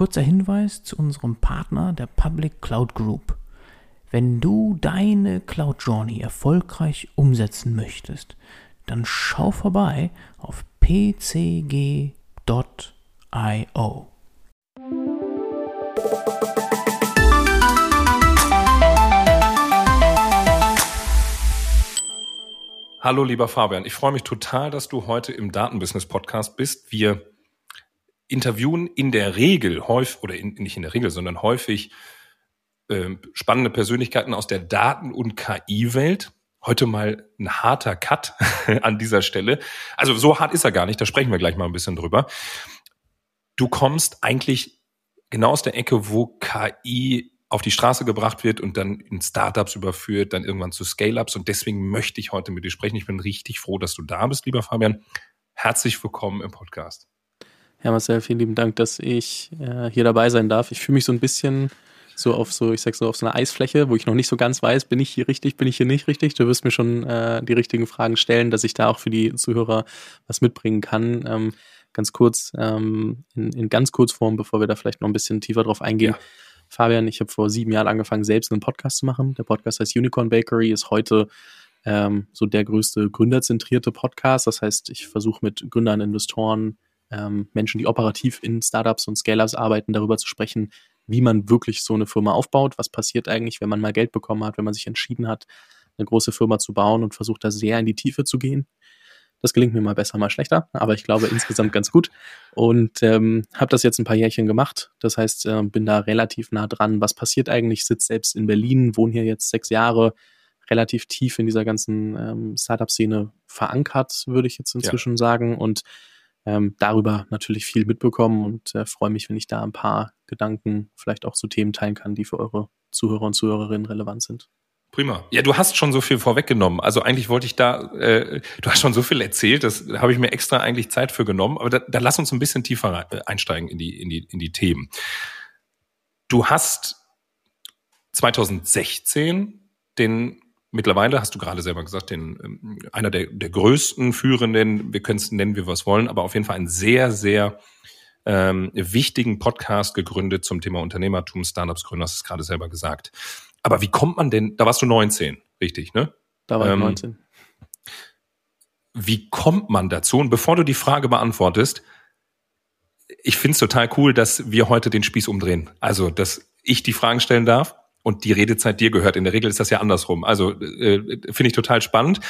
kurzer Hinweis zu unserem Partner, der Public Cloud Group. Wenn du deine Cloud Journey erfolgreich umsetzen möchtest, dann schau vorbei auf pcg.io. Hallo lieber Fabian, ich freue mich total, dass du heute im Datenbusiness Podcast bist. Wir interviewen in der Regel häufig, oder in, nicht in der Regel, sondern häufig äh, spannende Persönlichkeiten aus der Daten- und KI-Welt. Heute mal ein harter Cut an dieser Stelle. Also so hart ist er gar nicht, da sprechen wir gleich mal ein bisschen drüber. Du kommst eigentlich genau aus der Ecke, wo KI auf die Straße gebracht wird und dann in Startups überführt, dann irgendwann zu Scale-Ups. Und deswegen möchte ich heute mit dir sprechen. Ich bin richtig froh, dass du da bist, lieber Fabian. Herzlich willkommen im Podcast. Ja, Marcel, vielen lieben Dank, dass ich äh, hier dabei sein darf. Ich fühle mich so ein bisschen so auf so, ich sag so, auf so einer Eisfläche, wo ich noch nicht so ganz weiß, bin ich hier richtig, bin ich hier nicht richtig. Du wirst mir schon äh, die richtigen Fragen stellen, dass ich da auch für die Zuhörer was mitbringen kann. Ähm, ganz kurz, ähm, in, in ganz Kurzform, bevor wir da vielleicht noch ein bisschen tiefer drauf eingehen. Ja Fabian, ich habe vor sieben Jahren angefangen, selbst einen Podcast zu machen. Der Podcast heißt Unicorn Bakery, ist heute ähm, so der größte gründerzentrierte Podcast. Das heißt, ich versuche mit Gründern, Investoren, ähm, Menschen, die operativ in Startups und Scale-Ups arbeiten, darüber zu sprechen, wie man wirklich so eine Firma aufbaut. Was passiert eigentlich, wenn man mal Geld bekommen hat, wenn man sich entschieden hat, eine große Firma zu bauen und versucht da sehr in die Tiefe zu gehen. Das gelingt mir mal besser, mal schlechter, aber ich glaube insgesamt ganz gut. Und ähm, habe das jetzt ein paar Jährchen gemacht. Das heißt, äh, bin da relativ nah dran. Was passiert eigentlich? Sitze selbst in Berlin, wohne hier jetzt sechs Jahre, relativ tief in dieser ganzen ähm, Startup-Szene verankert, würde ich jetzt inzwischen ja. sagen. Und ähm, darüber natürlich viel mitbekommen und äh, freue mich, wenn ich da ein paar Gedanken vielleicht auch zu Themen teilen kann, die für eure Zuhörer und Zuhörerinnen relevant sind. Prima. Ja, du hast schon so viel vorweggenommen. Also eigentlich wollte ich da, äh, du hast schon so viel erzählt, das habe ich mir extra eigentlich Zeit für genommen. Aber da, da lass uns ein bisschen tiefer äh, einsteigen in die, in die, in die Themen. Du hast 2016 den mittlerweile, hast du gerade selber gesagt, den ähm, einer der, der größten führenden, wir können es nennen, wie wir es wollen, aber auf jeden Fall einen sehr, sehr ähm, wichtigen Podcast gegründet zum Thema Unternehmertum, Startups gründen, hast du es gerade selber gesagt. Aber wie kommt man denn, da warst du 19, richtig, ne? Da war ich ähm, 19. Wie kommt man dazu? Und bevor du die Frage beantwortest, ich finde es total cool, dass wir heute den Spieß umdrehen. Also, dass ich die Fragen stellen darf und die Redezeit dir gehört. In der Regel ist das ja andersrum. Also äh, finde ich total spannend.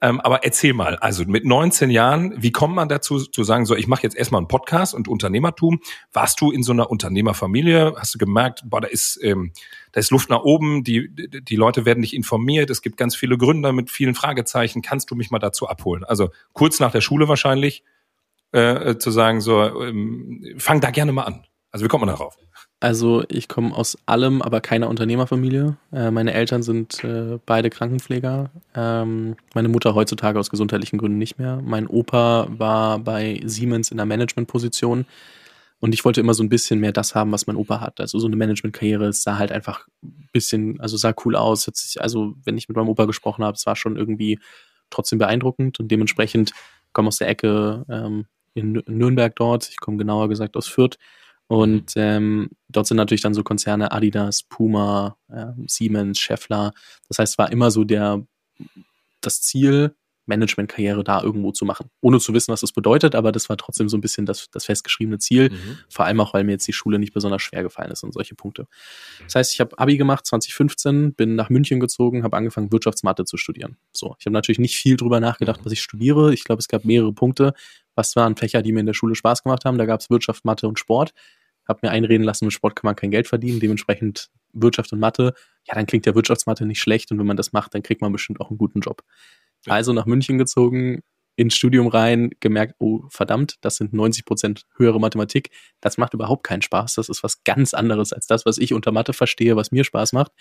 Ähm, aber erzähl mal, also mit 19 Jahren, wie kommt man dazu zu sagen, so ich mache jetzt erstmal einen Podcast und Unternehmertum? Warst du in so einer Unternehmerfamilie? Hast du gemerkt, boah, da ist ähm, da ist Luft nach oben, die die Leute werden nicht informiert, es gibt ganz viele Gründer mit vielen Fragezeichen. Kannst du mich mal dazu abholen? Also kurz nach der Schule wahrscheinlich äh, zu sagen, so ähm, fang da gerne mal an. Also wie kommt man darauf? Also ich komme aus allem, aber keiner Unternehmerfamilie. Äh, meine Eltern sind äh, beide Krankenpfleger. Ähm, meine Mutter heutzutage aus gesundheitlichen Gründen nicht mehr. Mein Opa war bei Siemens in der Managementposition. Und ich wollte immer so ein bisschen mehr das haben, was mein Opa hat. Also so eine Managementkarriere, es sah halt einfach ein bisschen, also sah cool aus. Also wenn ich mit meinem Opa gesprochen habe, es war schon irgendwie trotzdem beeindruckend und dementsprechend komme aus der Ecke ähm, in Nürnberg dort. Ich komme genauer gesagt aus Fürth und ähm, dort sind natürlich dann so Konzerne Adidas, Puma, äh, Siemens, Scheffler. Das heißt, es war immer so der das Ziel, Managementkarriere da irgendwo zu machen. Ohne zu wissen, was das bedeutet, aber das war trotzdem so ein bisschen das, das festgeschriebene Ziel. Mhm. Vor allem auch, weil mir jetzt die Schule nicht besonders schwer gefallen ist und solche Punkte. Das heißt, ich habe Abi gemacht 2015, bin nach München gezogen, habe angefangen, Wirtschaftsmathe zu studieren. So, ich habe natürlich nicht viel drüber nachgedacht, mhm. was ich studiere. Ich glaube, es gab mehrere Punkte. Was waren Fächer, die mir in der Schule Spaß gemacht haben? Da gab es Wirtschaft, Mathe und Sport. Habe mir einreden lassen, mit Sport kann man kein Geld verdienen. Dementsprechend Wirtschaft und Mathe. Ja, dann klingt ja Wirtschaftsmathe nicht schlecht und wenn man das macht, dann kriegt man bestimmt auch einen guten Job. Also nach München gezogen, ins Studium rein, gemerkt, oh verdammt, das sind 90 Prozent höhere Mathematik. Das macht überhaupt keinen Spaß. Das ist was ganz anderes als das, was ich unter Mathe verstehe, was mir Spaß macht.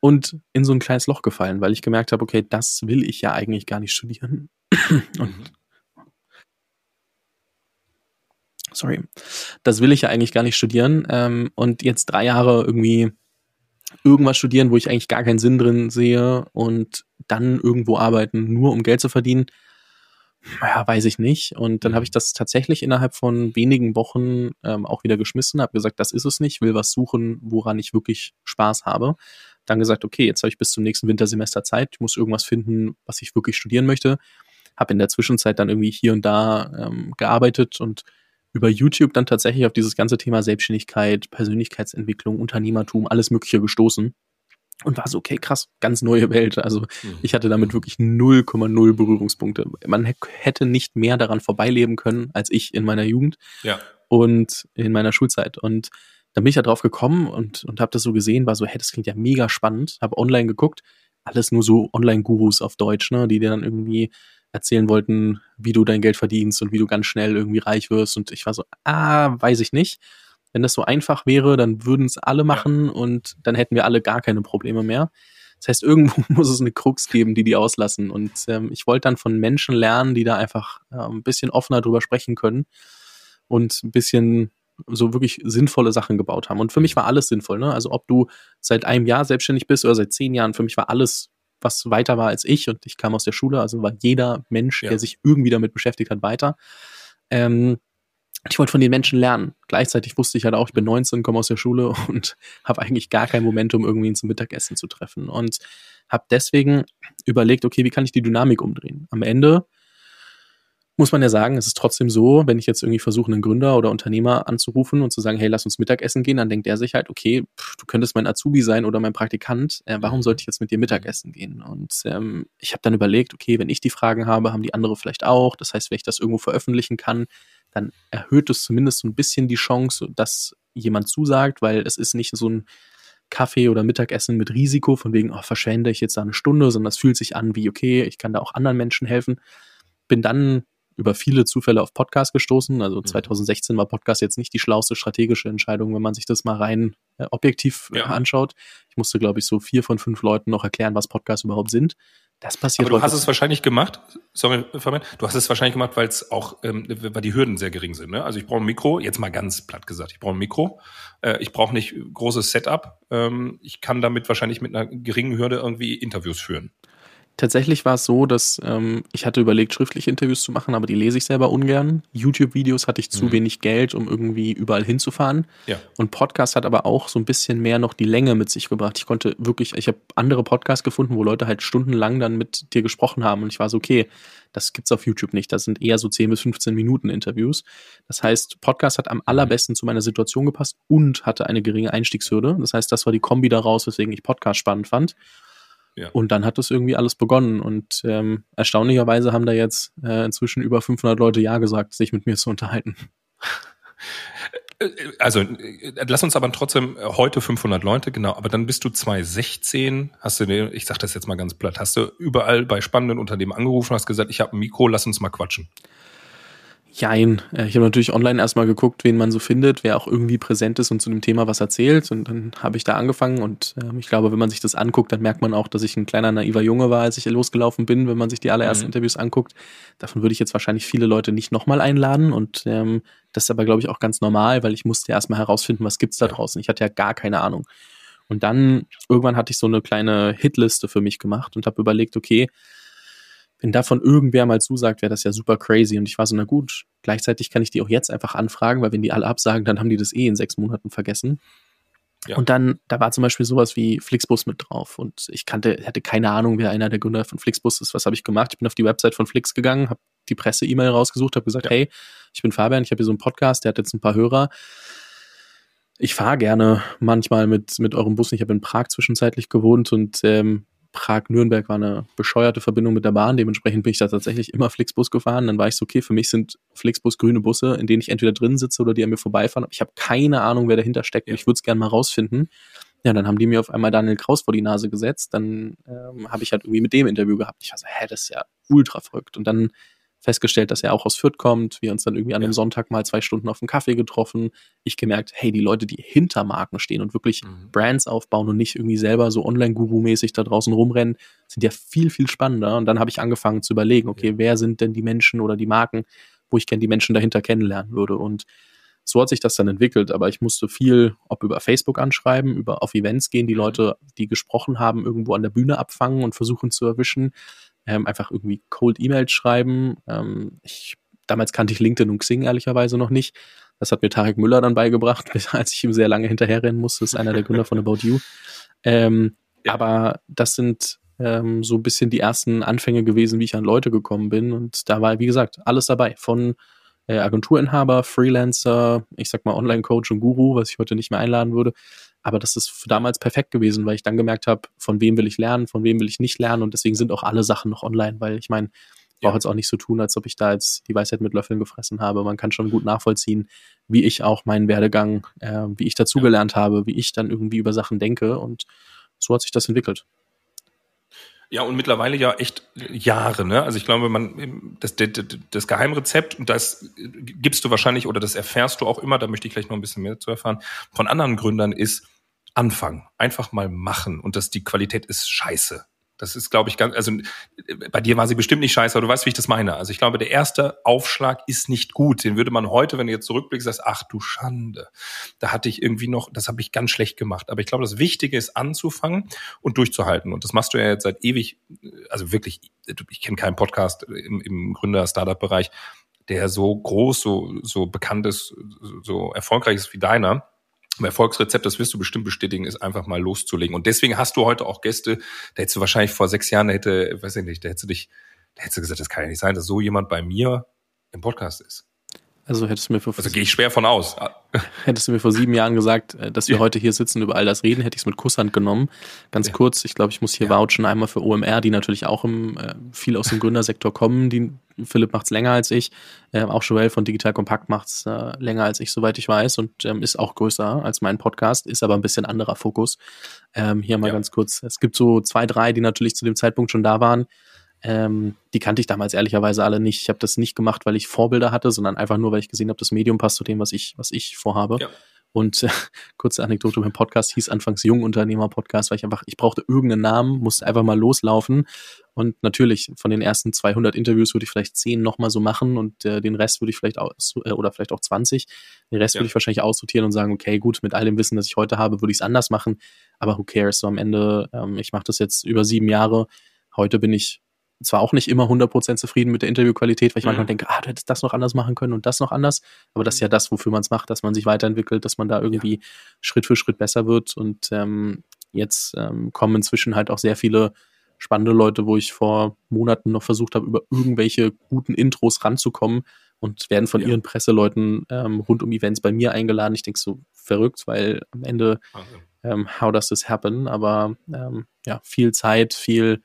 Und in so ein kleines Loch gefallen, weil ich gemerkt habe, okay, das will ich ja eigentlich gar nicht studieren. Und sorry, das will ich ja eigentlich gar nicht studieren. Ähm, und jetzt drei Jahre irgendwie irgendwas studieren, wo ich eigentlich gar keinen Sinn drin sehe und dann irgendwo arbeiten, nur um Geld zu verdienen, naja, weiß ich nicht. Und dann habe ich das tatsächlich innerhalb von wenigen Wochen ähm, auch wieder geschmissen, habe gesagt, das ist es nicht, will was suchen, woran ich wirklich Spaß habe. Dann gesagt, okay, jetzt habe ich bis zum nächsten Wintersemester Zeit, ich muss irgendwas finden, was ich wirklich studieren möchte. Habe in der Zwischenzeit dann irgendwie hier und da ähm, gearbeitet und über YouTube dann tatsächlich auf dieses ganze Thema Selbstständigkeit, Persönlichkeitsentwicklung, Unternehmertum, alles Mögliche gestoßen und war so, okay, krass, ganz neue Welt. Also mhm. ich hatte damit wirklich 0,0 Berührungspunkte. Man hätte nicht mehr daran vorbeileben können als ich in meiner Jugend ja. und in meiner Schulzeit. Und dann bin ich da drauf gekommen und, und habe das so gesehen, war so, hey, das klingt ja mega spannend. Habe online geguckt, alles nur so Online-Gurus auf Deutsch, ne, die dir dann irgendwie erzählen wollten, wie du dein Geld verdienst und wie du ganz schnell irgendwie reich wirst. Und ich war so, ah, weiß ich nicht. Wenn das so einfach wäre, dann würden es alle machen ja. und dann hätten wir alle gar keine Probleme mehr. Das heißt, irgendwo muss es eine Krux geben, die die auslassen. Und ähm, ich wollte dann von Menschen lernen, die da einfach äh, ein bisschen offener drüber sprechen können und ein bisschen so wirklich sinnvolle Sachen gebaut haben. Und für mich war alles sinnvoll. Ne? Also ob du seit einem Jahr selbstständig bist oder seit zehn Jahren, für mich war alles, was weiter war als ich. Und ich kam aus der Schule, also war jeder Mensch, ja. der sich irgendwie damit beschäftigt hat, weiter. Ähm, ich wollte von den Menschen lernen. Gleichzeitig wusste ich halt auch, ich bin 19, komme aus der Schule und habe eigentlich gar kein Momentum, irgendwie zum Mittagessen zu treffen. Und habe deswegen überlegt, okay, wie kann ich die Dynamik umdrehen? Am Ende muss man ja sagen, es ist trotzdem so, wenn ich jetzt irgendwie versuche, einen Gründer oder Unternehmer anzurufen und zu sagen, hey, lass uns Mittagessen gehen, dann denkt er sich halt, okay, pff, du könntest mein Azubi sein oder mein Praktikant, äh, warum sollte ich jetzt mit dir Mittagessen gehen? Und ähm, ich habe dann überlegt, okay, wenn ich die Fragen habe, haben die andere vielleicht auch. Das heißt, wenn ich das irgendwo veröffentlichen kann, dann erhöht es zumindest so ein bisschen die Chance, dass jemand zusagt, weil es ist nicht so ein Kaffee oder Mittagessen mit Risiko, von wegen, oh, verschwende ich jetzt da eine Stunde, sondern es fühlt sich an wie, okay, ich kann da auch anderen Menschen helfen. Bin dann über viele Zufälle auf Podcast gestoßen. Also 2016 mhm. war Podcast jetzt nicht die schlauste strategische Entscheidung, wenn man sich das mal rein äh, objektiv äh, ja. anschaut. Ich musste, glaube ich, so vier von fünf Leuten noch erklären, was Podcasts überhaupt sind. Das passiert. Aber du hast es wahrscheinlich gemacht, sorry, Fabian, du hast es wahrscheinlich gemacht, weil es auch, ähm, weil die Hürden sehr gering sind. Ne? Also ich brauche ein Mikro, jetzt mal ganz platt gesagt, ich brauche ein Mikro. Äh, ich brauche nicht großes Setup. Ähm, ich kann damit wahrscheinlich mit einer geringen Hürde irgendwie Interviews führen. Tatsächlich war es so, dass ähm, ich hatte überlegt, schriftliche Interviews zu machen, aber die lese ich selber ungern. YouTube-Videos hatte ich zu mhm. wenig Geld, um irgendwie überall hinzufahren. Ja. Und Podcast hat aber auch so ein bisschen mehr noch die Länge mit sich gebracht. Ich konnte wirklich, ich habe andere Podcasts gefunden, wo Leute halt stundenlang dann mit dir gesprochen haben und ich war so, okay, das gibt's auf YouTube nicht. Das sind eher so 10 bis 15 Minuten Interviews. Das heißt, Podcast hat am allerbesten zu meiner Situation gepasst und hatte eine geringe Einstiegshürde. Das heißt, das war die Kombi daraus, weswegen ich Podcast spannend fand. Ja. Und dann hat das irgendwie alles begonnen. Und ähm, erstaunlicherweise haben da jetzt äh, inzwischen über 500 Leute Ja gesagt, sich mit mir zu unterhalten. Äh, also äh, lass uns aber trotzdem äh, heute 500 Leute, genau. Aber dann bist du 2016, hast du, ich sag das jetzt mal ganz platt, hast du überall bei spannenden Unternehmen angerufen, hast gesagt, ich habe ein Mikro, lass uns mal quatschen. Jein. Äh, ich habe natürlich online erstmal geguckt, wen man so findet, wer auch irgendwie präsent ist und zu dem Thema was erzählt. Und dann habe ich da angefangen. Und äh, ich glaube, wenn man sich das anguckt, dann merkt man auch, dass ich ein kleiner naiver Junge war, als ich losgelaufen bin, wenn man sich die allerersten mhm. Interviews anguckt. Davon würde ich jetzt wahrscheinlich viele Leute nicht nochmal einladen. Und ähm, das ist aber, glaube ich, auch ganz normal, weil ich musste erstmal herausfinden, was gibt's da draußen. Ich hatte ja gar keine Ahnung. Und dann irgendwann hatte ich so eine kleine Hitliste für mich gemacht und habe überlegt, okay, wenn davon irgendwer mal zusagt, wäre das ja super crazy. Und ich war so, na gut, gleichzeitig kann ich die auch jetzt einfach anfragen, weil wenn die alle absagen, dann haben die das eh in sechs Monaten vergessen. Ja. Und dann, da war zum Beispiel sowas wie Flixbus mit drauf. Und ich kannte, hatte keine Ahnung, wer einer der Gründer von Flixbus ist. Was habe ich gemacht? Ich bin auf die Website von Flix gegangen, habe die Presse-E-Mail rausgesucht, habe gesagt, ja. hey, ich bin Fabian, ich habe hier so einen Podcast, der hat jetzt ein paar Hörer. Ich fahre gerne manchmal mit, mit eurem Bus. Ich habe in Prag zwischenzeitlich gewohnt und ähm, Prag-Nürnberg war eine bescheuerte Verbindung mit der Bahn. Dementsprechend bin ich da tatsächlich immer Flixbus gefahren. Dann war ich so, okay, für mich sind Flixbus grüne Busse, in denen ich entweder drin sitze oder die an mir vorbeifahren. Ich habe keine Ahnung, wer dahinter steckt. Ja. Ich würde es gerne mal rausfinden. Ja, dann haben die mir auf einmal Daniel Kraus vor die Nase gesetzt. Dann ähm, habe ich halt irgendwie mit dem Interview gehabt. Ich war so, hä, das ist ja ultra verrückt. Und dann festgestellt, dass er auch aus Fürth kommt. Wir uns dann irgendwie an einem Sonntag mal zwei Stunden auf einen Kaffee getroffen. Ich gemerkt, hey, die Leute, die hinter Marken stehen und wirklich mhm. Brands aufbauen und nicht irgendwie selber so Online-Guru-mäßig da draußen rumrennen, sind ja viel, viel spannender. Und dann habe ich angefangen zu überlegen, okay, wer sind denn die Menschen oder die Marken, wo ich gerne die Menschen dahinter kennenlernen würde. Und so hat sich das dann entwickelt, aber ich musste viel, ob über Facebook anschreiben, über auf Events gehen, die. Leute, die gesprochen haben, irgendwo an der Bühne abfangen und versuchen zu erwischen ähm, einfach irgendwie Cold E-Mails schreiben. Ähm, ich, damals kannte ich LinkedIn und Xing ehrlicherweise noch nicht. Das hat mir Tarek Müller dann beigebracht, als ich ihm sehr lange hinterherrennen musste. Das ist einer der Gründer von About You. Ähm, ja. Aber das sind ähm, so ein bisschen die ersten Anfänge gewesen, wie ich an Leute gekommen bin. Und da war, wie gesagt, alles dabei. Von äh, Agenturinhaber, Freelancer, ich sag mal Online-Coach und Guru, was ich heute nicht mehr einladen würde. Aber das ist damals perfekt gewesen, weil ich dann gemerkt habe, von wem will ich lernen, von wem will ich nicht lernen. Und deswegen sind auch alle Sachen noch online, weil ich meine, ich brauche jetzt auch nicht so tun, als ob ich da jetzt die Weisheit mit Löffeln gefressen habe. Man kann schon gut nachvollziehen, wie ich auch meinen Werdegang, äh, wie ich dazugelernt habe, wie ich dann irgendwie über Sachen denke. Und so hat sich das entwickelt. Ja, und mittlerweile ja echt Jahre, ne? Also ich glaube, man, das, das, das Geheimrezept, und das gibst du wahrscheinlich oder das erfährst du auch immer, da möchte ich gleich noch ein bisschen mehr zu erfahren, von anderen Gründern ist anfangen. Einfach mal machen. Und dass die Qualität ist scheiße. Das ist, glaube ich, ganz, also bei dir war sie bestimmt nicht scheiße, aber du weißt, wie ich das meine. Also ich glaube, der erste Aufschlag ist nicht gut. Den würde man heute, wenn du jetzt zurückblickst, sagst, ach du Schande. Da hatte ich irgendwie noch, das habe ich ganz schlecht gemacht. Aber ich glaube, das Wichtige ist anzufangen und durchzuhalten. Und das machst du ja jetzt seit ewig, also wirklich, ich kenne keinen Podcast im, im Gründer-Startup-Bereich, der so groß, so, so bekannt ist, so erfolgreich ist wie deiner ein Erfolgsrezept, das wirst du bestimmt bestätigen, ist einfach mal loszulegen. Und deswegen hast du heute auch Gäste, da hättest du wahrscheinlich vor sechs Jahren, da hätte, weiß ich nicht, da hättest du dich, da hättest du gesagt, das kann ja nicht sein, dass so jemand bei mir im Podcast ist. Also hättest du mir vor Also gehe ich schwer von aus. Hättest du mir vor sieben Jahren gesagt, äh, dass wir ja. heute hier sitzen über all das reden, hätte ich es mit Kusshand genommen. Ganz ja. kurz, ich glaube, ich muss hier ja. vouchen einmal für OMR, die natürlich auch im, äh, viel aus dem Gründersektor kommen. Die, Philipp macht's länger als ich. Äh, auch Joel von Digital Compact macht's äh, länger als ich, soweit ich weiß, und ähm, ist auch größer als mein Podcast, ist aber ein bisschen anderer Fokus. Ähm, hier mal ganz kurz. Es gibt so zwei, drei, die natürlich zu dem Zeitpunkt schon da waren. Ähm, die kannte ich damals ehrlicherweise alle nicht. Ich habe das nicht gemacht, weil ich Vorbilder hatte, sondern einfach nur, weil ich gesehen habe, das Medium passt zu dem, was ich, was ich vorhabe. Ja. Und äh, kurze Anekdote, mein Podcast hieß anfangs Jungunternehmer-Podcast, weil ich einfach, ich brauchte irgendeinen Namen, musste einfach mal loslaufen. Und natürlich, von den ersten 200 Interviews würde ich vielleicht 10 nochmal so machen und äh, den Rest würde ich vielleicht aus, äh, oder vielleicht auch 20. Den Rest ja. würde ich wahrscheinlich aussortieren und sagen, okay, gut, mit all dem Wissen, das ich heute habe, würde ich es anders machen. Aber who cares? So am Ende, ähm, ich mache das jetzt über sieben Jahre. Heute bin ich zwar auch nicht immer 100% zufrieden mit der Interviewqualität, weil ich mhm. manchmal denke, ah, du hättest das noch anders machen können und das noch anders. Aber das ist ja das, wofür man es macht, dass man sich weiterentwickelt, dass man da irgendwie ja. Schritt für Schritt besser wird. Und ähm, jetzt ähm, kommen inzwischen halt auch sehr viele spannende Leute, wo ich vor Monaten noch versucht habe, über irgendwelche guten Intros ranzukommen und werden von ja. ihren Presseleuten ähm, rund um Events bei mir eingeladen. Ich denke so verrückt, weil am Ende, ähm, how does this happen? Aber ähm, ja, viel Zeit, viel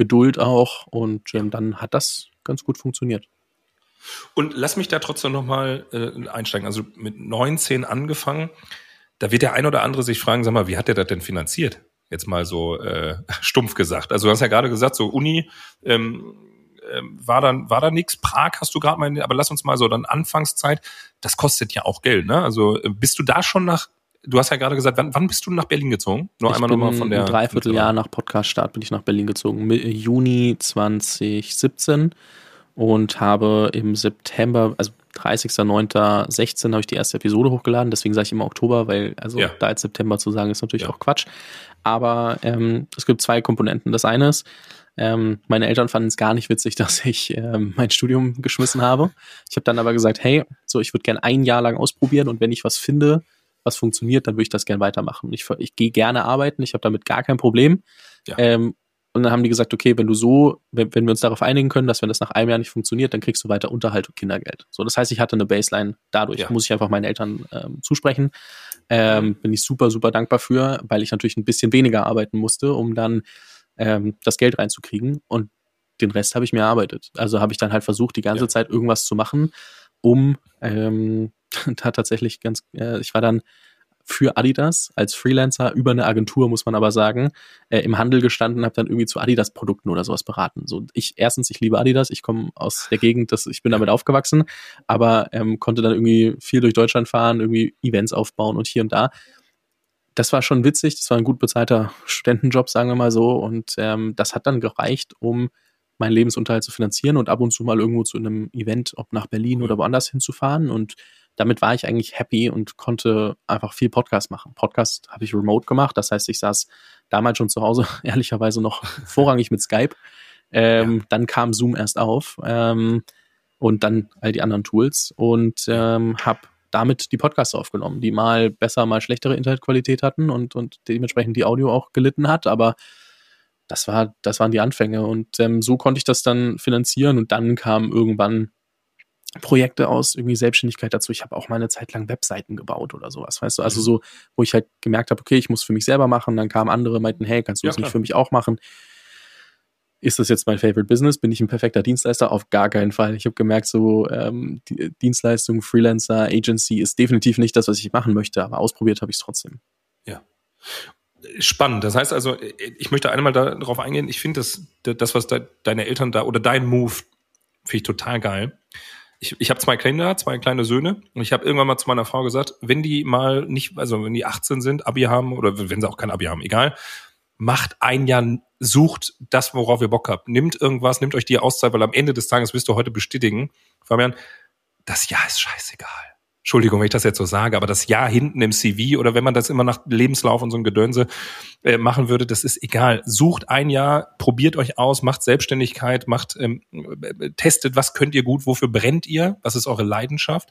Geduld auch und ähm, dann hat das ganz gut funktioniert. Und lass mich da trotzdem nochmal äh, einsteigen. Also mit 19 angefangen, da wird der ein oder andere sich fragen, sag mal, wie hat der das denn finanziert? Jetzt mal so äh, stumpf gesagt. Also du hast ja gerade gesagt, so Uni ähm, ähm, war dann war da nichts. Prag hast du gerade mal, aber lass uns mal so dann Anfangszeit. Das kostet ja auch Geld, ne? Also äh, bist du da schon nach du hast ja gerade gesagt, wann, wann bist du nach Berlin gezogen? Nur ich einmal nochmal von der. Ein Dreivierteljahr nach Podcast-Start bin ich nach Berlin gezogen. Juni 2017 und habe im September, also 30.09.16 habe ich die erste Episode hochgeladen, deswegen sage ich immer Oktober, weil also ja. da jetzt September zu sagen ist natürlich ja. auch Quatsch. Aber ähm, es gibt zwei Komponenten. Das eine ist, ähm, meine Eltern fanden es gar nicht witzig, dass ich ähm, mein Studium geschmissen habe. Ich habe dann aber gesagt, hey, so ich würde gerne ein Jahr lang ausprobieren und wenn ich was finde, was funktioniert, dann würde ich das gerne weitermachen. Ich, ich gehe gerne arbeiten, ich habe damit gar kein Problem. Ja. Ähm, und dann haben die gesagt, okay, wenn du so, wenn, wenn wir uns darauf einigen können, dass wenn das nach einem Jahr nicht funktioniert, dann kriegst du weiter Unterhalt und Kindergeld. So, das heißt, ich hatte eine Baseline dadurch. Ja. Muss ich einfach meinen Eltern ähm, zusprechen. Ähm, bin ich super, super dankbar für, weil ich natürlich ein bisschen weniger arbeiten musste, um dann ähm, das Geld reinzukriegen. Und den Rest habe ich mir erarbeitet. Also habe ich dann halt versucht, die ganze ja. Zeit irgendwas zu machen, um ähm, da tatsächlich ganz, äh, ich war dann für Adidas als Freelancer über eine Agentur, muss man aber sagen, äh, im Handel gestanden, habe dann irgendwie zu Adidas-Produkten oder sowas beraten. So, ich erstens, ich liebe Adidas, ich komme aus der Gegend, das, ich bin damit aufgewachsen, aber ähm, konnte dann irgendwie viel durch Deutschland fahren, irgendwie Events aufbauen und hier und da. Das war schon witzig, das war ein gut bezahlter Studentenjob, sagen wir mal so, und ähm, das hat dann gereicht, um meinen Lebensunterhalt zu finanzieren und ab und zu mal irgendwo zu einem Event, ob nach Berlin oder woanders hinzufahren und damit war ich eigentlich happy und konnte einfach viel Podcast machen. Podcast habe ich remote gemacht, das heißt, ich saß damals schon zu Hause, ehrlicherweise noch vorrangig mit Skype Ähm, ja. Dann kam Zoom erst auf ähm, und dann all die anderen Tools und ähm, habe damit die Podcasts aufgenommen, die mal besser, mal schlechtere Internetqualität hatten und, und dementsprechend die Audio auch gelitten hat, aber das war, das waren die Anfänge und ähm, so konnte ich das dann finanzieren und dann kam irgendwann Projekte aus irgendwie Selbstständigkeit dazu. Ich habe auch mal eine Zeit lang Webseiten gebaut oder sowas, weißt du? Also mhm. so, wo ich halt gemerkt habe, okay, ich muss für mich selber machen. Dann kamen andere, meinten, hey, kannst du ja, das klar. nicht für mich auch machen? Ist das jetzt mein Favorite Business? Bin ich ein perfekter Dienstleister? Auf gar keinen Fall. Ich habe gemerkt, so ähm, die Dienstleistung, Freelancer, Agency ist definitiv nicht das, was ich machen möchte, aber ausprobiert habe ich es trotzdem. Ja. Spannend. Das heißt also, ich möchte einmal darauf eingehen. Ich finde das, das, was de, deine Eltern da oder dein Move, finde ich total geil ich, ich habe zwei Kinder, zwei kleine Söhne und ich habe irgendwann mal zu meiner Frau gesagt, wenn die mal nicht, also wenn die 18 sind, Abi haben oder wenn sie auch kein Abi haben, egal, macht ein Jahr, sucht das, worauf ihr Bock habt. Nimmt irgendwas, nimmt euch die Auszeit, weil am Ende des Tages wirst du heute bestätigen, Fabian, das Jahr ist scheißegal. Entschuldigung, wenn ich das jetzt so sage, aber das Ja hinten im CV oder wenn man das immer nach Lebenslauf und so ein Gedönse äh, machen würde, das ist egal. Sucht ein Jahr, probiert euch aus, macht Selbstständigkeit, macht, ähm, äh, testet, was könnt ihr gut, wofür brennt ihr, was ist eure Leidenschaft.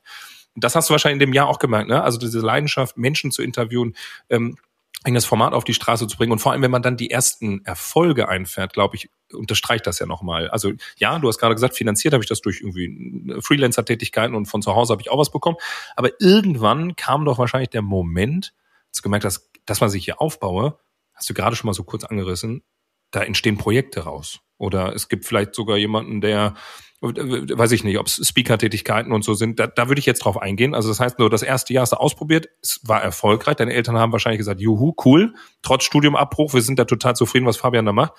Das hast du wahrscheinlich in dem Jahr auch gemerkt, ne? Also diese Leidenschaft, Menschen zu interviewen, ähm, eigenes Format auf die Straße zu bringen. Und vor allem, wenn man dann die ersten Erfolge einfährt, glaube ich, unterstreicht das ja nochmal. Also ja, du hast gerade gesagt, finanziert habe ich das durch irgendwie Freelancer-Tätigkeiten und von zu Hause habe ich auch was bekommen. Aber irgendwann kam doch wahrscheinlich der Moment, du gemerkt hast, das, was ich hier aufbaue, hast du gerade schon mal so kurz angerissen, da entstehen Projekte raus. Oder es gibt vielleicht sogar jemanden, der weiß ich nicht, ob es Speaker-Tätigkeiten und so sind, da, da würde ich jetzt drauf eingehen. Also das heißt nur, das erste Jahr hast du ausprobiert, es war erfolgreich, deine Eltern haben wahrscheinlich gesagt, juhu, cool, trotz Studiumabbruch, wir sind da total zufrieden, was Fabian da macht.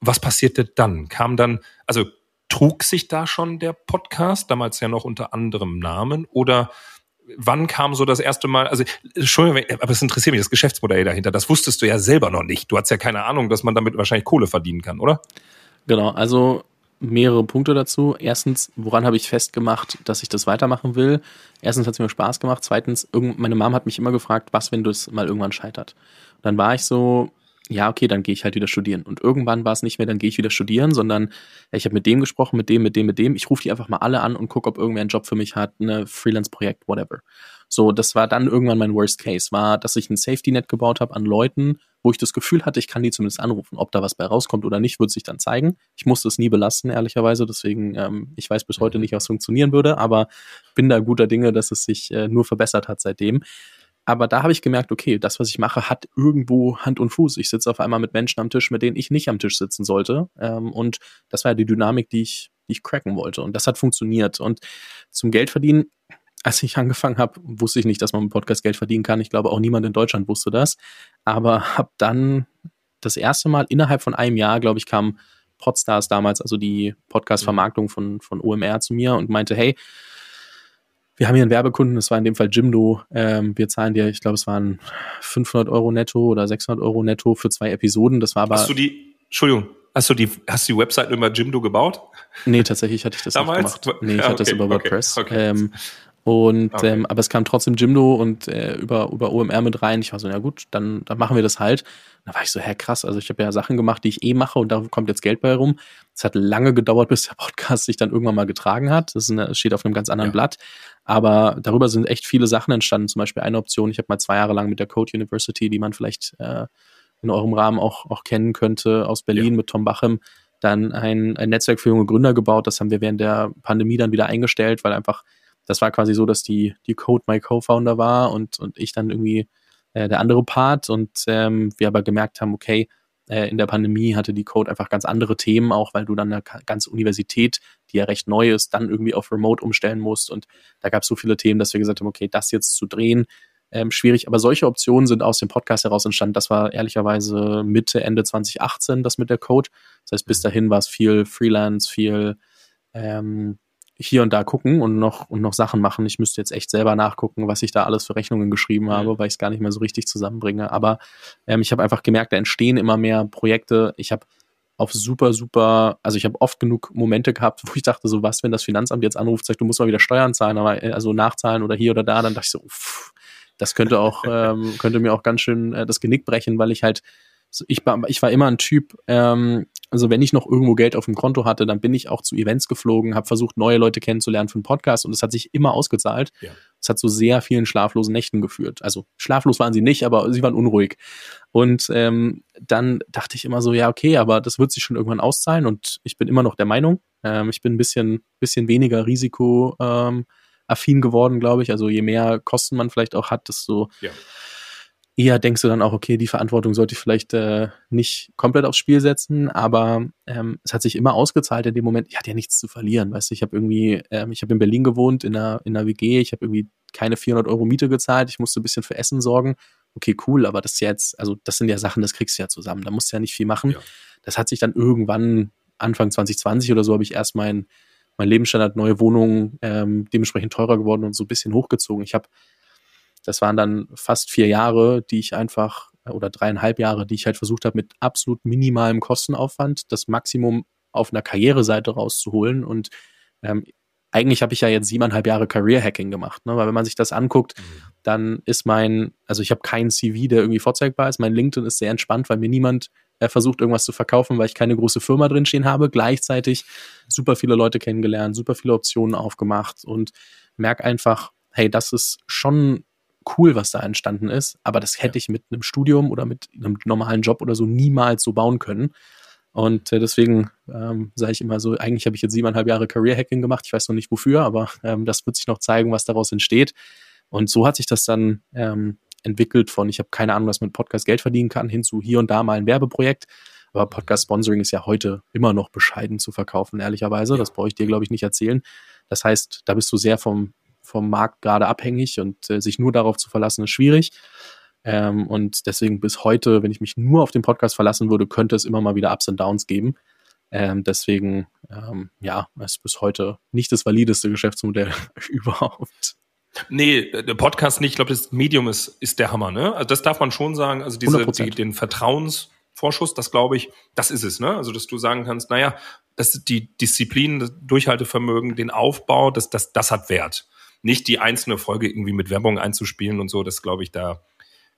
Was passierte dann? Kam dann, also trug sich da schon der Podcast, damals ja noch unter anderem Namen, oder wann kam so das erste Mal, also Entschuldigung, aber es interessiert mich, das Geschäftsmodell dahinter, das wusstest du ja selber noch nicht. Du hast ja keine Ahnung, dass man damit wahrscheinlich Kohle verdienen kann, oder? Genau, also mehrere Punkte dazu. Erstens, woran habe ich festgemacht, dass ich das weitermachen will? Erstens hat es mir Spaß gemacht. Zweitens, meine Mom hat mich immer gefragt, was, wenn du es mal irgendwann scheitert. Und dann war ich so, ja, okay, dann gehe ich halt wieder studieren. Und irgendwann war es nicht mehr, dann gehe ich wieder studieren, sondern ich habe mit dem gesprochen, mit dem, mit dem, mit dem. Ich rufe die einfach mal alle an und gucke, ob irgendwer einen Job für mich hat, eine Freelance-Projekt, whatever. So, das war dann irgendwann mein Worst Case, war, dass ich ein Safety-Net gebaut habe an Leuten, wo ich das Gefühl hatte, ich kann die zumindest anrufen. Ob da was bei rauskommt oder nicht, wird sich dann zeigen. Ich musste es nie belasten, ehrlicherweise. Deswegen, ähm, ich weiß bis heute nicht, was funktionieren würde, aber bin da guter Dinge, dass es sich äh, nur verbessert hat seitdem. Aber da habe ich gemerkt, okay, das, was ich mache, hat irgendwo Hand und Fuß. Ich sitze auf einmal mit Menschen am Tisch, mit denen ich nicht am Tisch sitzen sollte. Ähm, und das war die Dynamik, die ich, die ich cracken wollte. Und das hat funktioniert. Und zum Geldverdienen, als ich angefangen habe, wusste ich nicht, dass man mit Podcast Geld verdienen kann. Ich glaube, auch niemand in Deutschland wusste das. Aber habe dann das erste Mal innerhalb von einem Jahr, glaube ich, kam Podstars damals, also die Podcast-Vermarktung von, von OMR zu mir und meinte, hey, wir haben hier einen Werbekunden, das war in dem Fall Jimdo. Ähm, wir zahlen dir, ich glaube, es waren 500 Euro netto oder 600 Euro netto für zwei Episoden. Das war aber. Hast du die, Entschuldigung, hast du die, hast du die Website über Jimdo gebaut? Nee, tatsächlich hatte ich das Damals? nicht gemacht. Nee, ich ja, hatte das über WordPress. Okay, okay. Ähm, und okay. ähm, aber es kam trotzdem Jimdo und äh, über, über OMR mit rein. Ich war so, ja gut, dann, dann machen wir das halt. Da war ich so, hä, krass, also ich habe ja Sachen gemacht, die ich eh mache und da kommt jetzt Geld bei rum. Es hat lange gedauert, bis der Podcast sich dann irgendwann mal getragen hat. Das, eine, steht auf einem ganz anderen ja. Blatt. Aber darüber sind echt viele Sachen entstanden. Zum Beispiel eine Option, ich habe mal zwei Jahre lang mit der Code University, die man vielleicht äh, in eurem Rahmen auch, auch kennen könnte, aus Berlin ja. mit Tom Bachem, dann ein, ein Netzwerk für junge Gründer gebaut. Das haben wir während der Pandemie dann wieder eingestellt, weil einfach das war quasi so, dass die, die Code my Co-Founder war und, und ich dann irgendwie äh, der andere Part und ähm, wir aber gemerkt haben, okay, äh, in der Pandemie hatte die Code einfach ganz andere Themen, auch weil du dann eine ganze Universität, die ja recht neu ist, dann irgendwie auf Remote umstellen musst und da gab es so viele Themen, dass wir gesagt haben, okay, das jetzt zu drehen, ähm, schwierig. Aber solche Optionen sind aus dem Podcast heraus entstanden. Das war ehrlicherweise Mitte, Ende 2018, das mit der Code. Das heißt, bis dahin war es viel Freelance, viel ähm, hier und da gucken und noch und noch Sachen machen. Ich müsste jetzt echt selber nachgucken, was ich da alles für Rechnungen geschrieben habe, weil ich es gar nicht mehr so richtig zusammenbringe. Aber ähm, ich habe einfach gemerkt, da entstehen immer mehr Projekte. Ich habe auf super, super, also ich habe oft genug Momente gehabt, wo ich dachte, so was, wenn das Finanzamt jetzt anruft, sagt, du musst mal wieder Steuern zahlen, aber äh, also nachzahlen oder hier oder da, dann dachte ich so, uff, das könnte auch, ähm, könnte mir auch ganz schön äh, das Genick brechen, weil ich halt, ich war, ich war immer ein Typ, ähm, Also wenn ich noch irgendwo Geld auf dem Konto hatte, dann bin ich auch zu Events geflogen, habe versucht, neue Leute kennenzulernen für einen Podcast und es hat sich immer ausgezahlt. Es ja. hat zu sehr vielen schlaflosen Nächten geführt. Also schlaflos waren sie nicht, aber sie waren unruhig. Und ähm, dann dachte ich immer so, ja, okay, aber das wird sich schon irgendwann auszahlen und ich bin immer noch der Meinung, ähm, ich bin ein bisschen, bisschen weniger risikoaffin ähm, geworden, glaube ich. Also je mehr Kosten man vielleicht auch hat, desto ja eher denkst du dann auch, okay, die Verantwortung sollte ich vielleicht äh, nicht komplett aufs Spiel setzen, aber ähm, es hat sich immer ausgezahlt in dem Moment, ich hatte ja nichts zu verlieren, weißt du, ich habe irgendwie, ähm, ich habe in Berlin gewohnt, in einer, in einer WG, ich habe irgendwie keine 400 Euro Miete gezahlt, ich musste ein bisschen für Essen sorgen, okay, cool, aber das ist jetzt, also das sind ja Sachen, das kriegst du ja zusammen, da musst du ja nicht viel machen. Ja. Das hat sich dann irgendwann, Anfang 2020 oder so, habe ich erst mein, mein Lebensstandard, neue Wohnung, ähm, dementsprechend teurer geworden und so ein bisschen hochgezogen. Ich habe das waren dann fast vier Jahre, die ich einfach oder dreieinhalb Jahre, die ich halt versucht habe, mit absolut minimalem Kostenaufwand das Maximum auf einer Karriereseite rauszuholen. Und ähm, eigentlich habe ich ja jetzt siebeneinhalb Jahre Career Hacking gemacht, ne? weil wenn man sich das anguckt, mhm. dann ist mein, also ich habe keinen CV, der irgendwie vorzeigbar ist. Mein LinkedIn ist sehr entspannt, weil mir niemand äh, versucht, irgendwas zu verkaufen, weil ich keine große Firma drinstehen habe. Gleichzeitig super viele Leute kennengelernt, super viele Optionen aufgemacht und merke einfach, hey, das ist schon cool, was da entstanden ist, aber das hätte ich mit einem Studium oder mit einem normalen Job oder so niemals so bauen können. Und äh, deswegen ähm, sage ich immer so, eigentlich habe ich jetzt siebeneinhalb Jahre Career Hacking gemacht. Ich weiß noch nicht wofür, aber ähm, das wird sich noch zeigen, was daraus entsteht. Und so hat sich das dann ähm, entwickelt von, ich habe keine Ahnung, was man mit Podcast Geld verdienen kann, hin zu hier und da mal ein Werbeprojekt. Aber Podcast Sponsoring ist ja heute immer noch bescheiden zu verkaufen, ehrlicherweise. Ja. Das brauche ich dir, glaube ich, nicht erzählen. Das heißt, da bist du sehr vom vom Markt gerade abhängig und äh, sich nur darauf zu verlassen ist schwierig. Ähm, und deswegen bis heute, wenn ich mich nur auf den Podcast verlassen würde, könnte es immer mal wieder Ups und Downs geben. Ähm, deswegen, ähm, ja, ist bis heute nicht das valideste Geschäftsmodell überhaupt. Nee, der Podcast nicht. Ich glaube, das Medium ist, ist der Hammer, ne? Also das darf man schon sagen. Also diese, die, den Vertrauensvorschuss, das glaube ich, das ist es, ne? Also, dass du sagen kannst, naja, das ist die Disziplin, das Durchhaltevermögen, den Aufbau, das, das, das hat Wert nicht die einzelne Folge irgendwie mit Werbung einzuspielen und so, das glaube ich, da,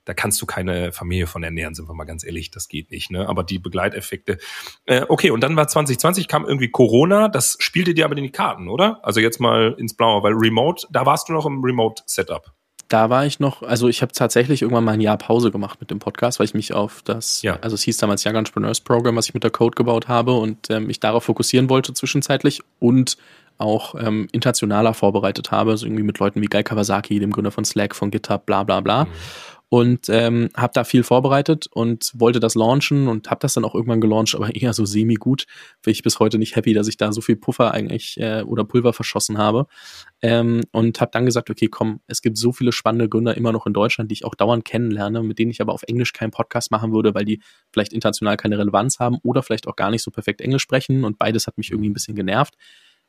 da kannst du keine Familie von ernähren, sind wir mal ganz ehrlich, das geht nicht. Ne? Aber die Begleiteffekte. Äh, okay, und dann war 2020, kam irgendwie Corona, das spielte dir aber in die Karten, oder? Also jetzt mal ins Blaue, weil Remote, da warst du noch im Remote-Setup. Da war ich noch, also ich habe tatsächlich irgendwann mal ein Jahr Pause gemacht mit dem Podcast, weil ich mich auf das, ja. also es hieß damals Young Entrepreneurs Program, was ich mit der Code gebaut habe und ähm, mich darauf fokussieren wollte zwischenzeitlich und auch ähm, internationaler vorbereitet habe, also irgendwie mit Leuten wie Guy Kawasaki, dem Gründer von Slack, von GitHub, bla bla bla. Mhm. Und ähm, habe da viel vorbereitet und wollte das launchen und habe das dann auch irgendwann gelauncht, aber eher so semi-gut. Bin ich bis heute nicht happy, dass ich da so viel Puffer eigentlich äh, oder Pulver verschossen habe. Ähm, und habe dann gesagt, okay, komm, es gibt so viele spannende Gründer immer noch in Deutschland, die ich auch dauernd kennenlerne, mit denen ich aber auf Englisch keinen Podcast machen würde, weil die vielleicht international keine Relevanz haben oder vielleicht auch gar nicht so perfekt Englisch sprechen. Und beides hat mich irgendwie ein bisschen genervt.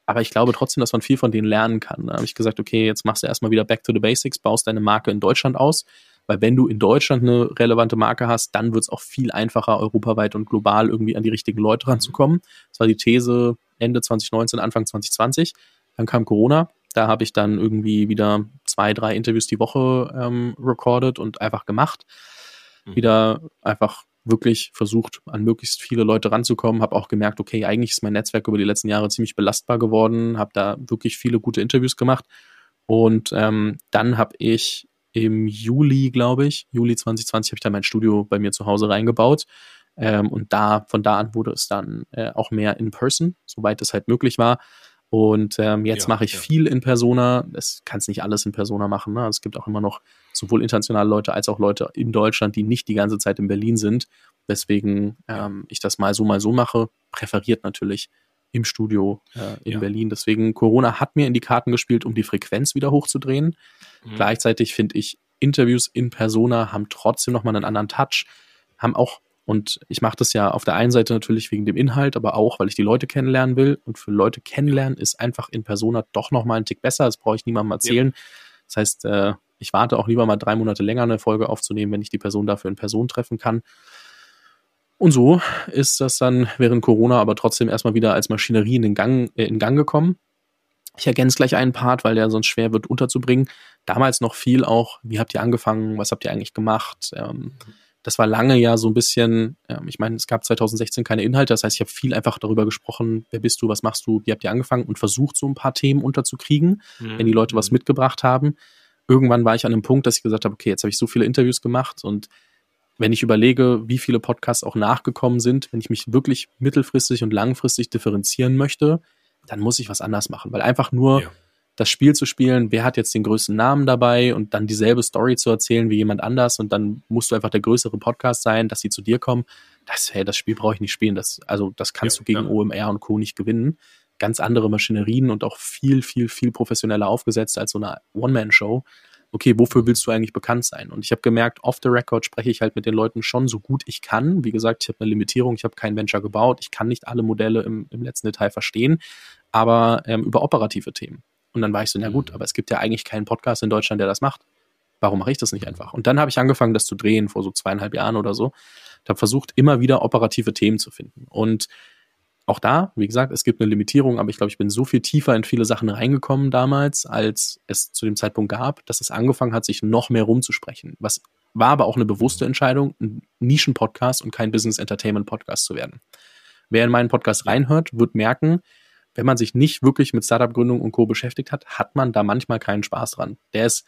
Aber ich glaube trotzdem, dass man viel von denen lernen kann. Da habe ich gesagt, okay, jetzt machst du erstmal wieder Back to the Basics, baust deine Marke in Deutschland aus. Weil wenn du in Deutschland eine relevante Marke hast, dann wird es auch viel einfacher, europaweit und global irgendwie an die richtigen Leute ranzukommen. Das war die These Ende 2019, Anfang 2020. Dann kam Corona. Da habe ich dann irgendwie wieder zwei, drei Interviews die Woche ähm, recorded und einfach gemacht. Mhm. Wieder einfach wirklich versucht, an möglichst viele Leute ranzukommen, habe auch gemerkt, okay, eigentlich ist mein Netzwerk über die letzten Jahre ziemlich belastbar geworden, habe da wirklich viele gute Interviews gemacht und ähm, dann habe ich im Juli, glaube ich, Juli 2020 habe ich dann mein Studio bei mir zu Hause reingebaut ähm, und da von da an wurde es dann äh, auch mehr in Person, soweit es halt möglich war. Und ähm, jetzt ja, mache ich ja. viel in Persona. Es kann es nicht alles in Persona machen. Ne? Es gibt auch immer noch sowohl internationale Leute als auch Leute in Deutschland, die nicht die ganze Zeit in Berlin sind. Weswegen ähm, ich das mal so, mal so mache. Präferiert natürlich im Studio äh, in ja. Berlin. Deswegen Corona hat mir in die Karten gespielt, um die Frequenz wieder hochzudrehen. Mhm. Gleichzeitig finde ich, Interviews in Persona haben trotzdem nochmal einen anderen Touch, haben auch und ich mache das ja auf der einen Seite natürlich wegen dem Inhalt, aber auch, weil ich die Leute kennenlernen will. Und für Leute kennenlernen ist einfach in Persona doch noch mal ein Tick besser. Das brauche ich niemandem erzählen. Ja. Das heißt, äh, ich warte auch lieber mal drei Monate länger eine Folge aufzunehmen, wenn ich die Person dafür in Person treffen kann. Und so ist das dann während Corona aber trotzdem erstmal wieder als Maschinerie in den Gang, äh, in Gang gekommen. Ich ergänze gleich einen Part, weil der sonst schwer wird unterzubringen. Damals noch viel auch, wie habt ihr angefangen, was habt ihr eigentlich gemacht? Ähm, das war lange ja so ein bisschen, ähm, ich meine, es gab 2016 keine Inhalte, das heißt, ich habe viel einfach darüber gesprochen, wer bist du, was machst du, wie habt ihr angefangen und versucht, so ein paar Themen unterzukriegen, mhm. wenn die Leute was mhm. mitgebracht haben. Irgendwann war ich an einem Punkt, dass ich gesagt habe, okay, jetzt habe ich so viele Interviews gemacht und wenn ich überlege, wie viele Podcasts auch nachgekommen sind, wenn ich mich wirklich mittelfristig und langfristig differenzieren möchte, dann muss ich was anders machen, weil einfach nur ja. Das Spiel zu spielen, wer hat jetzt den größten Namen dabei und dann dieselbe Story zu erzählen wie jemand anders und dann musst du einfach der größere Podcast sein, dass sie zu dir kommen. Das, hey, das Spiel brauche ich nicht spielen. Das, also, das kannst ja, du gegen ja. OMR und Co. nicht gewinnen. Ganz andere Maschinerien und auch viel, viel, viel professioneller aufgesetzt als so eine One-Man-Show okay, wofür willst du eigentlich bekannt sein? Und ich habe gemerkt, off the record spreche ich halt mit den Leuten schon so gut ich kann. Wie gesagt, ich habe eine Limitierung, ich habe kein Venture gebaut, ich kann nicht alle Modelle im, im letzten Detail verstehen, aber ähm, über operative Themen. Und dann war ich so, na gut, mhm. aber es gibt ja eigentlich keinen Podcast in Deutschland, der das macht. Warum mache ich das nicht einfach? Und dann habe ich angefangen, das zu drehen vor so zweieinhalb Jahren oder so. Ich habe versucht, immer wieder operative Themen zu finden. Und auch da, wie gesagt, es gibt eine Limitierung, aber ich glaube, ich bin so viel tiefer in viele Sachen reingekommen damals, als es zu dem Zeitpunkt gab, dass es angefangen hat, sich noch mehr rumzusprechen. Was war aber auch eine bewusste Entscheidung, ein Nischen-Podcast und kein Business-Entertainment-Podcast zu werden. Wer in meinen Podcast reinhört, wird merken, wenn man sich nicht wirklich mit Startup-Gründung und Co. beschäftigt hat, hat man da manchmal keinen Spaß dran. Der ist,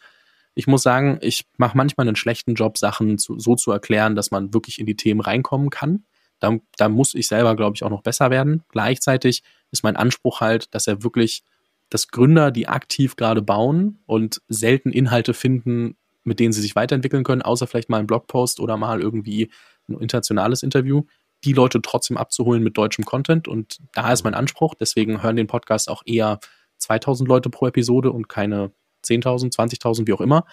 ich muss sagen, ich mache manchmal einen schlechten Job, Sachen zu, so zu erklären, dass man wirklich in die Themen reinkommen kann. Da, da muss ich selber, glaube ich, auch noch besser werden. Gleichzeitig ist mein Anspruch halt, dass er wirklich, dass Gründer, die aktiv gerade bauen und selten Inhalte finden, mit denen sie sich weiterentwickeln können, außer vielleicht mal ein Blogpost oder mal irgendwie ein internationales Interview, die Leute trotzdem abzuholen mit deutschem Content. Und da ist mein Anspruch. Deswegen hören den Podcast auch eher 2000 Leute pro Episode und keine 10.000, 20.000, wie auch immer,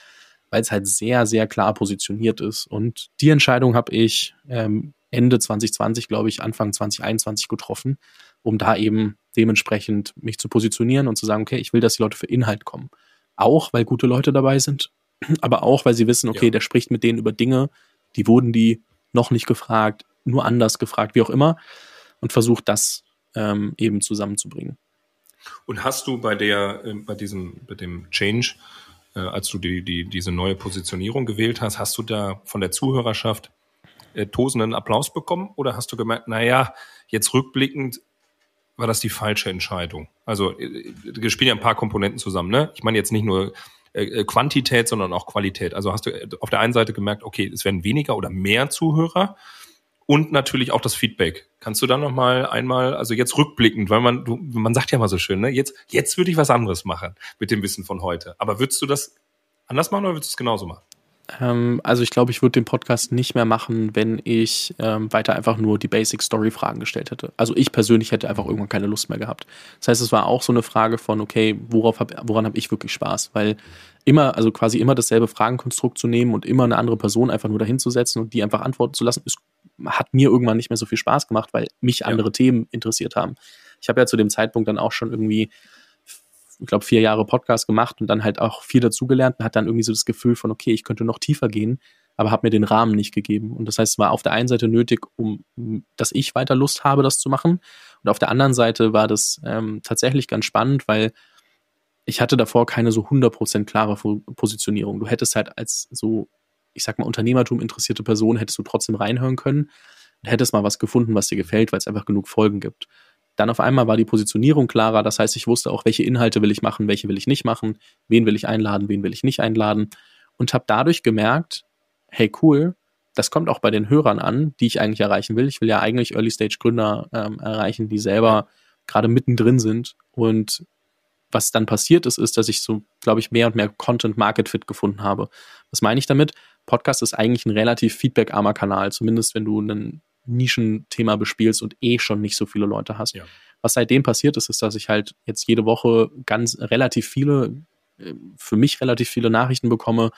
weil es halt sehr, sehr klar positioniert ist. Und die Entscheidung habe ich ähm, Ende 2020, glaube ich, Anfang 2021 getroffen, um da eben dementsprechend mich zu positionieren und zu sagen, okay, ich will, dass die Leute für Inhalt kommen. Auch, weil gute Leute dabei sind, aber auch, weil sie wissen, okay, ja. der spricht mit denen über Dinge, die wurden die noch nicht gefragt, nur anders gefragt, wie auch immer, und versucht das ähm, eben zusammenzubringen. Und hast du bei der, äh, bei diesem, bei dem Change, äh, als du die, die, diese neue Positionierung gewählt hast, hast du da von der Zuhörerschaft äh, tosenden Applaus bekommen? Oder hast du gemerkt, naja, jetzt rückblickend war das die falsche Entscheidung? Also, äh, wir spielen ja ein paar Komponenten zusammen, ne? Ich meine jetzt nicht nur äh, äh, Quantität, sondern auch Qualität. Also hast du äh, auf der einen Seite gemerkt, okay, es werden weniger oder mehr Zuhörer und natürlich auch das Feedback. Kannst du dann noch mal einmal, also jetzt rückblickend, weil man du, man sagt ja mal so schön, ne, jetzt jetzt würde ich was anderes machen mit dem Wissen von heute. Aber würdest du das anders machen oder würdest du es genauso machen? Ähm, also ich glaube, ich würde den Podcast nicht mehr machen, wenn ich ähm, weiter einfach nur die Basic Story Fragen gestellt hätte. Also ich persönlich hätte einfach irgendwann keine Lust mehr gehabt. Das heißt, es war auch so eine Frage von, okay, worauf hab, woran habe ich wirklich Spaß? Weil immer, also quasi immer dasselbe Fragenkonstrukt zu nehmen und immer eine andere Person einfach nur dahin zu setzen und die einfach antworten zu lassen, ist, hat mir irgendwann nicht mehr so viel Spaß gemacht, weil mich andere ja. Themen interessiert haben. Ich habe ja zu dem Zeitpunkt dann auch schon irgendwie ich glaube, vier Jahre Podcast gemacht und dann halt auch viel dazugelernt und hat dann irgendwie so das Gefühl von, okay, ich könnte noch tiefer gehen, aber habe mir den Rahmen nicht gegeben. Und das heißt, es war auf der einen Seite nötig, um, dass ich weiter Lust habe, das zu machen. Und auf der anderen Seite war das ähm, tatsächlich ganz spannend, weil ich hatte davor keine so 100% klare Positionierung. Du hättest halt als so, ich sag mal, Unternehmertum interessierte Person, hättest du trotzdem reinhören können und hättest mal was gefunden, was dir gefällt, weil es einfach genug Folgen gibt. Dann auf einmal war die Positionierung klarer. Das heißt, ich wusste auch, welche Inhalte will ich machen, welche will ich nicht machen, wen will ich einladen, wen will ich nicht einladen. Und habe dadurch gemerkt, hey cool, das kommt auch bei den Hörern an, die ich eigentlich erreichen will. Ich will ja eigentlich Early-Stage-Gründer ähm, erreichen, die selber gerade mittendrin sind. Und was dann passiert ist, ist, dass ich so, glaube ich, mehr und mehr Content-Market-Fit gefunden habe. Was meine ich damit? Podcast ist eigentlich ein relativ feedbackarmer Kanal, zumindest wenn du einen Nischenthema bespielst und eh schon nicht so viele Leute hast. Ja. Was seitdem passiert ist, ist, dass ich halt jetzt jede Woche ganz relativ viele, äh, für mich relativ viele Nachrichten bekomme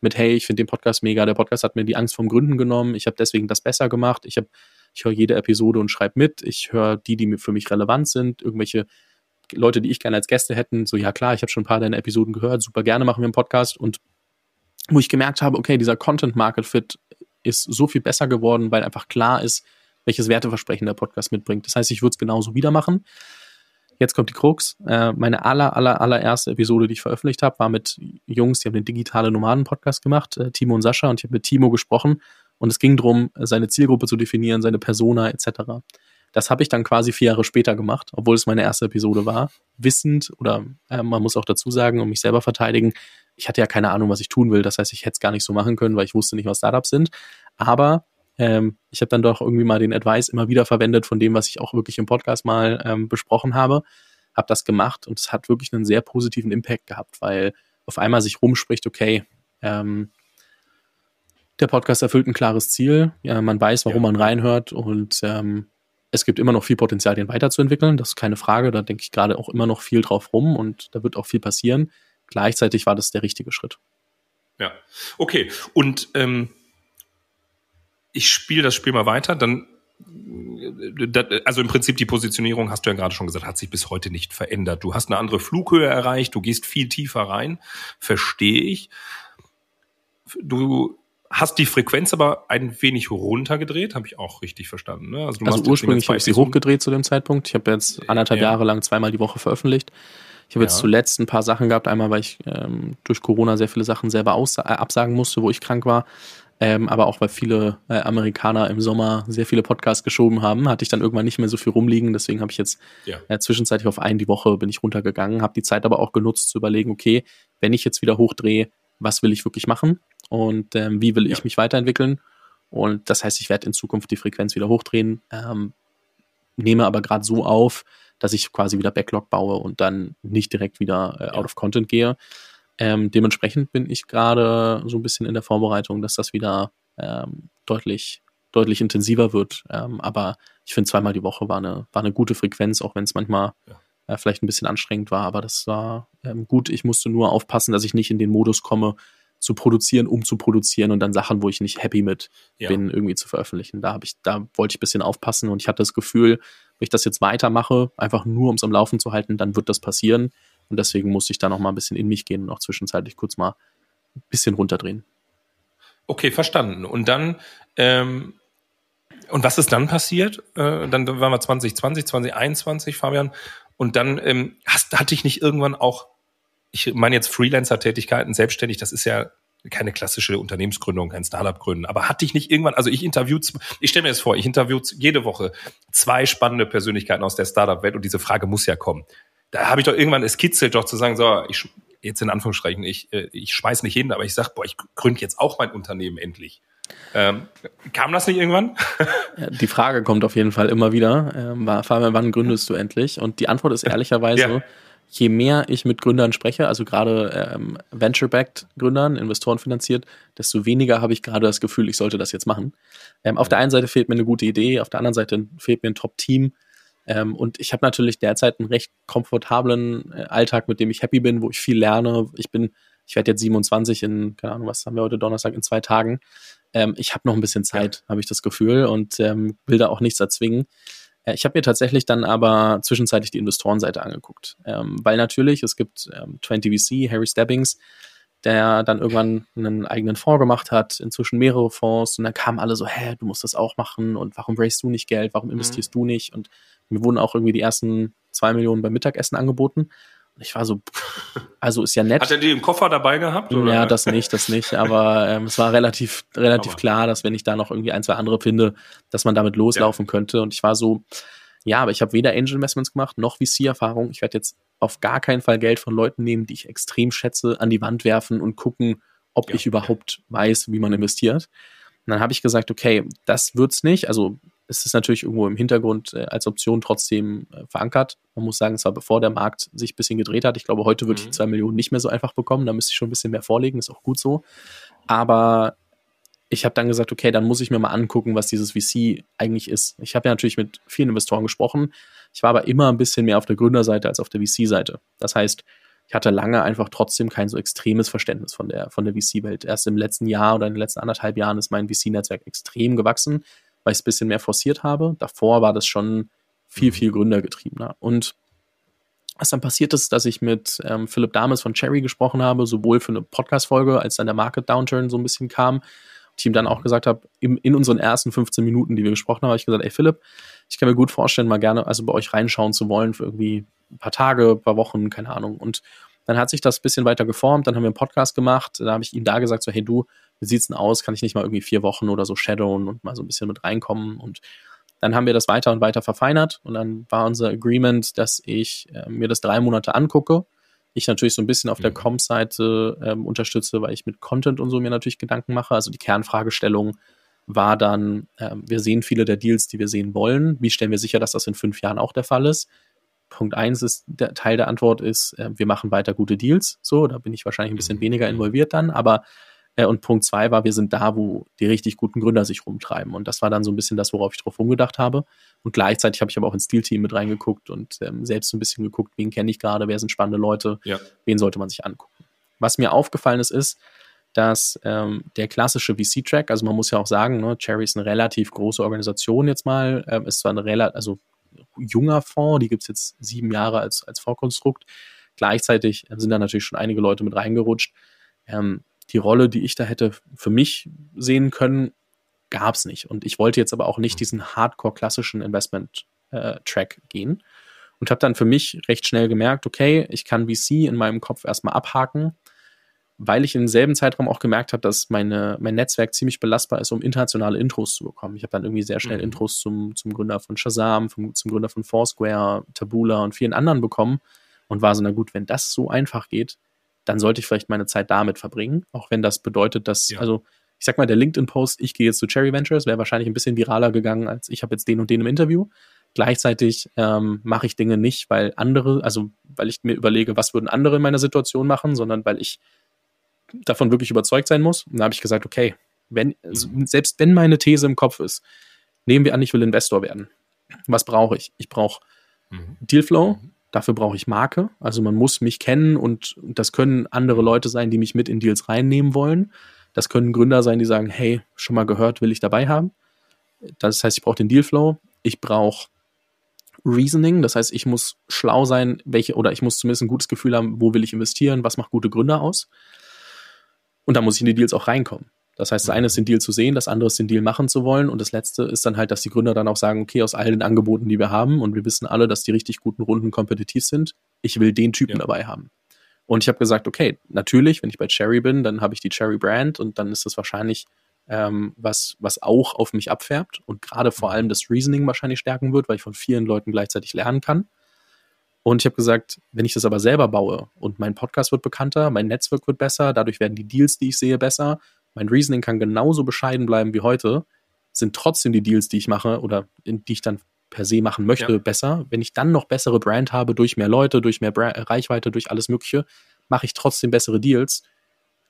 mit, hey, ich finde den Podcast mega, der Podcast hat mir die Angst vom Gründen genommen, ich habe deswegen das besser gemacht, ich habe, ich höre jede Episode und schreibe mit, ich höre die, die für mich relevant sind, irgendwelche Leute, die ich gerne als Gäste hätten, so ja klar, ich habe schon ein paar deiner Episoden gehört, super gerne machen wir einen Podcast. Und wo ich gemerkt habe, okay, dieser Content Market Fit ist so viel besser geworden, weil einfach klar ist, welches Werteversprechen der Podcast mitbringt. Das heißt, ich würde es genauso wieder machen. Jetzt kommt die Krux. Äh, meine aller, aller, allererste Episode, die ich veröffentlicht habe, war mit Jungs, die haben den digitale Nomaden-Podcast gemacht, äh, Timo und Sascha, und ich habe mit Timo gesprochen Und es ging darum, seine Zielgruppe zu definieren, seine Persona etc. Das habe ich dann quasi vier Jahre später gemacht, obwohl es meine erste Episode war. Wissend, oder äh, man muss auch dazu sagen, um mich selber verteidigen, ich hatte ja keine Ahnung, was ich tun will. Das heißt, ich hätte es gar nicht so machen können, weil ich wusste nicht, was Startups sind. Aber ähm, ich habe dann doch irgendwie mal den Advice immer wieder verwendet von dem, was ich auch wirklich im Podcast mal ähm, besprochen habe. Habe das gemacht und es hat wirklich einen sehr positiven Impact gehabt, weil auf einmal sich rumspricht, okay, ähm, der Podcast erfüllt ein klares Ziel, ja, man weiß, warum ja. man reinhört und ähm, es gibt immer noch viel Potenzial, den weiterzuentwickeln. Das ist keine Frage. Da denke ich gerade auch immer noch viel drauf rum und da wird auch viel passieren. Gleichzeitig war das der richtige Schritt. Ja, okay. Und ähm, ich spiele das Spiel mal weiter, dann also im Prinzip die Positionierung, hast du ja gerade schon gesagt, hat sich bis heute nicht verändert. Du hast eine andere Flughöhe erreicht, du gehst viel tiefer rein, verstehe ich. Du hast die Frequenz aber ein wenig runtergedreht, habe ich auch richtig verstanden. Ne? Also, also ursprünglich habe ich sie hochgedreht zu dem Zeitpunkt. Ich habe jetzt anderthalb ja. Jahre lang zweimal die Woche veröffentlicht. Ich habe ja. jetzt zuletzt ein paar Sachen gehabt. Einmal, weil ich ähm, durch Corona sehr viele Sachen selber äh, absagen musste, wo ich krank war ähm, aber auch weil viele äh, Amerikaner im Sommer sehr viele Podcasts geschoben haben, hatte ich dann irgendwann nicht mehr so viel rumliegen. Deswegen habe ich jetzt ja. äh, zwischenzeitlich auf einen die Woche bin ich runtergegangen, habe die Zeit aber auch genutzt zu überlegen, okay, wenn ich jetzt wieder hochdrehe, was will ich wirklich machen und ähm, wie will ich mich weiterentwickeln? Und das heißt, ich werde in Zukunft die Frequenz wieder hochdrehen, ähm, nehme aber gerade so auf, dass ich quasi wieder Backlog baue und dann nicht direkt wieder äh, out of Content gehe. Ähm, dementsprechend bin ich gerade so ein bisschen in der Vorbereitung, dass das wieder ähm, deutlich, deutlich intensiver wird. Ähm, aber ich finde, zweimal die Woche war eine, war eine gute Frequenz, auch wenn es manchmal ja. äh, vielleicht ein bisschen anstrengend war. Aber das war ähm, gut. Ich musste nur aufpassen, dass ich nicht in den Modus komme, zu produzieren, um zu produzieren und dann Sachen, wo ich nicht happy mit ja. bin, irgendwie zu veröffentlichen. Da habe ich, da wollte ich ein bisschen aufpassen und ich hatte das Gefühl, wenn ich das jetzt weitermache, einfach nur um es am Laufen zu halten, dann wird das passieren. Und deswegen musste ich da noch mal ein bisschen in mich gehen und auch zwischenzeitlich kurz mal ein bisschen runterdrehen. Okay, verstanden. Und dann, ähm, und was ist dann passiert? Äh, dann waren wir 2020, 2021, Fabian. Und dann ähm, hast, hatte ich nicht irgendwann auch, ich meine jetzt Freelancer-Tätigkeiten, selbstständig, das ist ja keine klassische Unternehmensgründung, kein Startup gründen. Aber hatte ich nicht irgendwann, also ich interview, ich stelle mir das vor, ich interview jede Woche zwei spannende Persönlichkeiten aus der Startup-Welt und diese Frage muss ja kommen da habe ich doch irgendwann, es kitzelt doch zu sagen, so, ich, jetzt in Anführungsstrichen, ich, äh, ich schmeiß nicht hin, aber ich sag, boah, ich gründe jetzt auch mein Unternehmen endlich. Ähm, kam das nicht irgendwann? Ja, die Frage kommt auf jeden Fall immer wieder. Ähm, Fabian, wann gründest du endlich? Und die Antwort ist ehrlicherweise, ja. Je mehr ich mit Gründern spreche, also gerade ähm, Venture-backed Gründern, Investoren finanziert, desto weniger habe ich gerade das Gefühl, ich sollte das jetzt machen. Ähm, auf der einen Seite fehlt mir eine gute Idee, auf der anderen Seite fehlt mir ein Top-Team, ähm, und ich habe natürlich derzeit einen recht komfortablen äh, Alltag, mit dem ich happy bin, wo ich viel lerne. Ich bin, ich werde jetzt 27 in, keine Ahnung, was haben wir heute Donnerstag, in zwei Tagen. Ähm, ich habe noch ein bisschen Zeit, ja. habe ich das Gefühl, und ähm, will da auch nichts erzwingen. Äh, ich habe mir tatsächlich dann aber zwischenzeitlich die Investorenseite angeguckt, ähm, weil natürlich, es gibt ähm, 20VC, Harry Stebbings, der dann irgendwann einen eigenen Fonds gemacht hat, inzwischen mehrere Fonds und dann kamen alle so, hä, du musst das auch machen und warum raisest du nicht Geld, warum investierst mhm. du nicht und mir wurden auch irgendwie die ersten zwei Millionen beim Mittagessen angeboten. Ich war so, also ist ja nett. Hat er die im Koffer dabei gehabt? Oder? Ja, das nicht, das nicht. Aber ähm, es war relativ, relativ aber. klar, dass wenn ich da noch irgendwie ein, zwei andere finde, dass man damit loslaufen ja. könnte. Und ich war so, ja, aber ich habe weder Angel Investments gemacht noch VC-Erfahrung. Ich werde jetzt auf gar keinen Fall Geld von Leuten nehmen, die ich extrem schätze, an die Wand werfen und gucken, ob ja. ich überhaupt weiß, wie man investiert. Und dann habe ich gesagt, okay, das wird's nicht. Also es ist natürlich irgendwo im Hintergrund äh, als Option trotzdem äh, verankert. Man muss sagen, es war bevor der Markt sich ein bisschen gedreht hat. Ich glaube, heute würde mhm. ich die zwei Millionen nicht mehr so einfach bekommen. Da müsste ich schon ein bisschen mehr vorlegen, ist auch gut so. Aber ich habe dann gesagt, okay, dann muss ich mir mal angucken, was dieses VC eigentlich ist. Ich habe ja natürlich mit vielen Investoren gesprochen. Ich war aber immer ein bisschen mehr auf der Gründerseite als auf der VC-Seite. Das heißt, ich hatte lange einfach trotzdem kein so extremes Verständnis von der, von der VC-Welt. Erst im letzten Jahr oder in den letzten anderthalb Jahren ist mein VC-Netzwerk extrem gewachsen weil ich es ein bisschen mehr forciert habe. Davor war das schon viel, mhm. viel gründergetriebener. Und was dann passiert ist, dass ich mit ähm, Philipp Dames von Cherry gesprochen habe, sowohl für eine Podcast-Folge, als dann der Market Downturn so ein bisschen kam. Und ich ihm dann auch gesagt habe, in, in unseren ersten 15 Minuten, die wir gesprochen haben, habe ich gesagt, ey Philipp, ich kann mir gut vorstellen, mal gerne also bei euch reinschauen zu wollen für irgendwie ein paar Tage, ein paar Wochen, keine Ahnung. Und dann hat sich das ein bisschen weiter geformt, dann haben wir einen Podcast gemacht, da habe ich ihm da gesagt, so, hey du, wie sieht's denn aus? Kann ich nicht mal irgendwie vier Wochen oder so shadowen und mal so ein bisschen mit reinkommen? Und dann haben wir das weiter und weiter verfeinert und dann war unser Agreement, dass ich äh, mir das drei Monate angucke. Ich natürlich so ein bisschen auf der mhm. Com-Seite ähm, unterstütze, weil ich mit Content und so mir natürlich Gedanken mache. Also die Kernfragestellung war dann, ähm, wir sehen viele der Deals, die wir sehen wollen. Wie stellen wir sicher, dass das in fünf Jahren auch der Fall ist? Punkt eins ist, der Teil der Antwort ist, äh, wir machen weiter gute Deals. So, da bin ich wahrscheinlich ein bisschen mhm. weniger involviert dann, aber äh, und Punkt zwei war, wir sind da, wo die richtig guten Gründer sich rumtreiben. Und das war dann so ein bisschen das, worauf ich drauf rumgedacht habe. Und gleichzeitig habe ich aber auch ins Deal-Team mit reingeguckt und ähm, selbst so ein bisschen geguckt, wen kenne ich gerade, wer sind spannende Leute, ja. wen sollte man sich angucken. Was mir aufgefallen ist, ist, dass ähm, der klassische VC-Track, also man muss ja auch sagen, ne, Cherry ist eine relativ große Organisation jetzt mal, ähm, ist zwar ein relativ, also junger Fonds, die gibt es jetzt sieben Jahre als, als Vorkonstrukt. Gleichzeitig sind da natürlich schon einige Leute mit reingerutscht. Ähm, die Rolle, die ich da hätte für mich sehen können, gab es nicht. Und ich wollte jetzt aber auch nicht diesen hardcore-klassischen Investment-Track äh, gehen. Und habe dann für mich recht schnell gemerkt, okay, ich kann VC in meinem Kopf erstmal abhaken weil ich in demselben Zeitraum auch gemerkt habe, dass meine, mein Netzwerk ziemlich belastbar ist, um internationale Intros zu bekommen. Ich habe dann irgendwie sehr schnell mhm. Intros zum, zum Gründer von Shazam, vom, zum Gründer von Foursquare, Taboola und vielen anderen bekommen und war so, na gut, wenn das so einfach geht, dann sollte ich vielleicht meine Zeit damit verbringen, auch wenn das bedeutet, dass, ja. also ich sag mal, der LinkedIn-Post, ich gehe jetzt zu Cherry Ventures, wäre wahrscheinlich ein bisschen viraler gegangen, als ich habe jetzt den und den im Interview. Gleichzeitig ähm, mache ich Dinge nicht, weil andere, also weil ich mir überlege, was würden andere in meiner Situation machen, sondern weil ich davon wirklich überzeugt sein muss. Und da habe ich gesagt, okay, wenn, also selbst wenn meine These im Kopf ist, nehmen wir an, ich will Investor werden. Was brauche ich? Ich brauche mhm. Dealflow, mhm. Dafür brauche ich Marke. Also man muss mich kennen und das können andere Leute sein, die mich mit in Deals reinnehmen wollen. Das können Gründer sein, die sagen, hey, schon mal gehört, will ich dabei haben. Das heißt, ich brauche den Dealflow. Ich brauche Reasoning, das heißt, ich muss schlau sein, welche, oder ich muss zumindest ein gutes Gefühl haben, wo will ich investieren, was macht gute Gründer aus. Und da muss ich in die Deals auch reinkommen. Das heißt, das eine ist den Deal zu sehen, das andere ist den Deal machen zu wollen und das letzte ist dann halt, dass die Gründer dann auch sagen, okay, aus all den Angeboten, die wir haben und wir wissen alle, dass die richtig guten Runden kompetitiv sind, ich will den Typen ja. dabei haben. Und ich habe gesagt, okay, natürlich, wenn ich bei Cherry bin, dann habe ich die Cherry Brand und dann ist das wahrscheinlich ähm, was, was auch auf mich abfärbt und gerade vor allem das Reasoning wahrscheinlich stärken wird, weil ich von vielen Leuten gleichzeitig lernen kann. Und ich habe gesagt, wenn ich das aber selber baue und mein Podcast wird bekannter, mein Netzwerk wird besser, dadurch werden die Deals, die ich sehe, besser, mein Reasoning kann genauso bescheiden bleiben wie heute, sind trotzdem die Deals, die ich mache oder in, die ich dann per se machen möchte, ja. besser. Wenn ich dann noch bessere Brand habe, durch mehr Leute, durch mehr Bra Reichweite, durch alles Mögliche, mache ich trotzdem bessere Deals.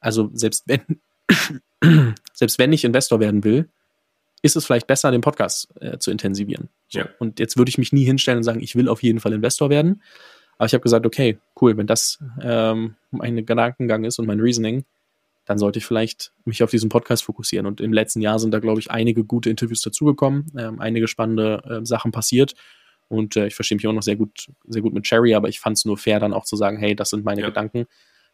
Also selbst wenn, selbst wenn ich Investor werden will, ist es vielleicht besser, den Podcast äh, zu intensivieren. So. Ja. Und jetzt würde ich mich nie hinstellen und sagen, ich will auf jeden Fall Investor werden. Aber ich habe gesagt, okay, cool, wenn das ähm, mein Gedankengang ist und mein Reasoning, dann sollte ich vielleicht mich auf diesen Podcast fokussieren. Und im letzten Jahr sind da, glaube ich, einige gute Interviews dazugekommen, ähm, einige spannende äh, Sachen passiert. Und äh, ich verstehe mich auch noch sehr gut, sehr gut mit Cherry, aber ich fand es nur fair, dann auch zu sagen, hey, das sind meine ja. Gedanken.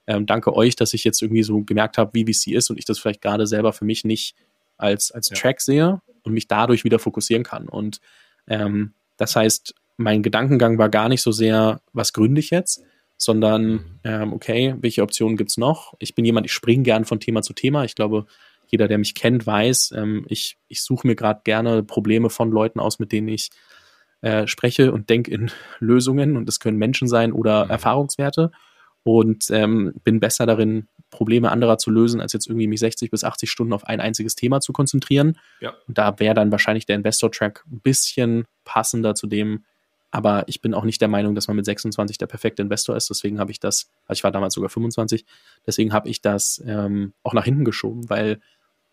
Ähm, danke euch, dass ich jetzt irgendwie so gemerkt habe, wie VC ist und ich das vielleicht gerade selber für mich nicht als, als ja. Track sehe und mich dadurch wieder fokussieren kann. Und ähm, das heißt, mein Gedankengang war gar nicht so sehr, was gründe ich jetzt, sondern ähm, okay, welche Optionen gibt es noch? Ich bin jemand, ich springe gern von Thema zu Thema. Ich glaube, jeder, der mich kennt, weiß, ähm, ich, ich suche mir gerade gerne Probleme von Leuten aus, mit denen ich äh, spreche und denke in Lösungen. Und das können Menschen sein oder mhm. Erfahrungswerte. Und ähm, bin besser darin, Probleme anderer zu lösen, als jetzt irgendwie mich 60 bis 80 Stunden auf ein einziges Thema zu konzentrieren. Ja. Und da wäre dann wahrscheinlich der Investor-Track ein bisschen passender zu dem, aber ich bin auch nicht der Meinung, dass man mit 26 der perfekte Investor ist. Deswegen habe ich das, also ich war damals sogar 25, deswegen habe ich das ähm, auch nach hinten geschoben, weil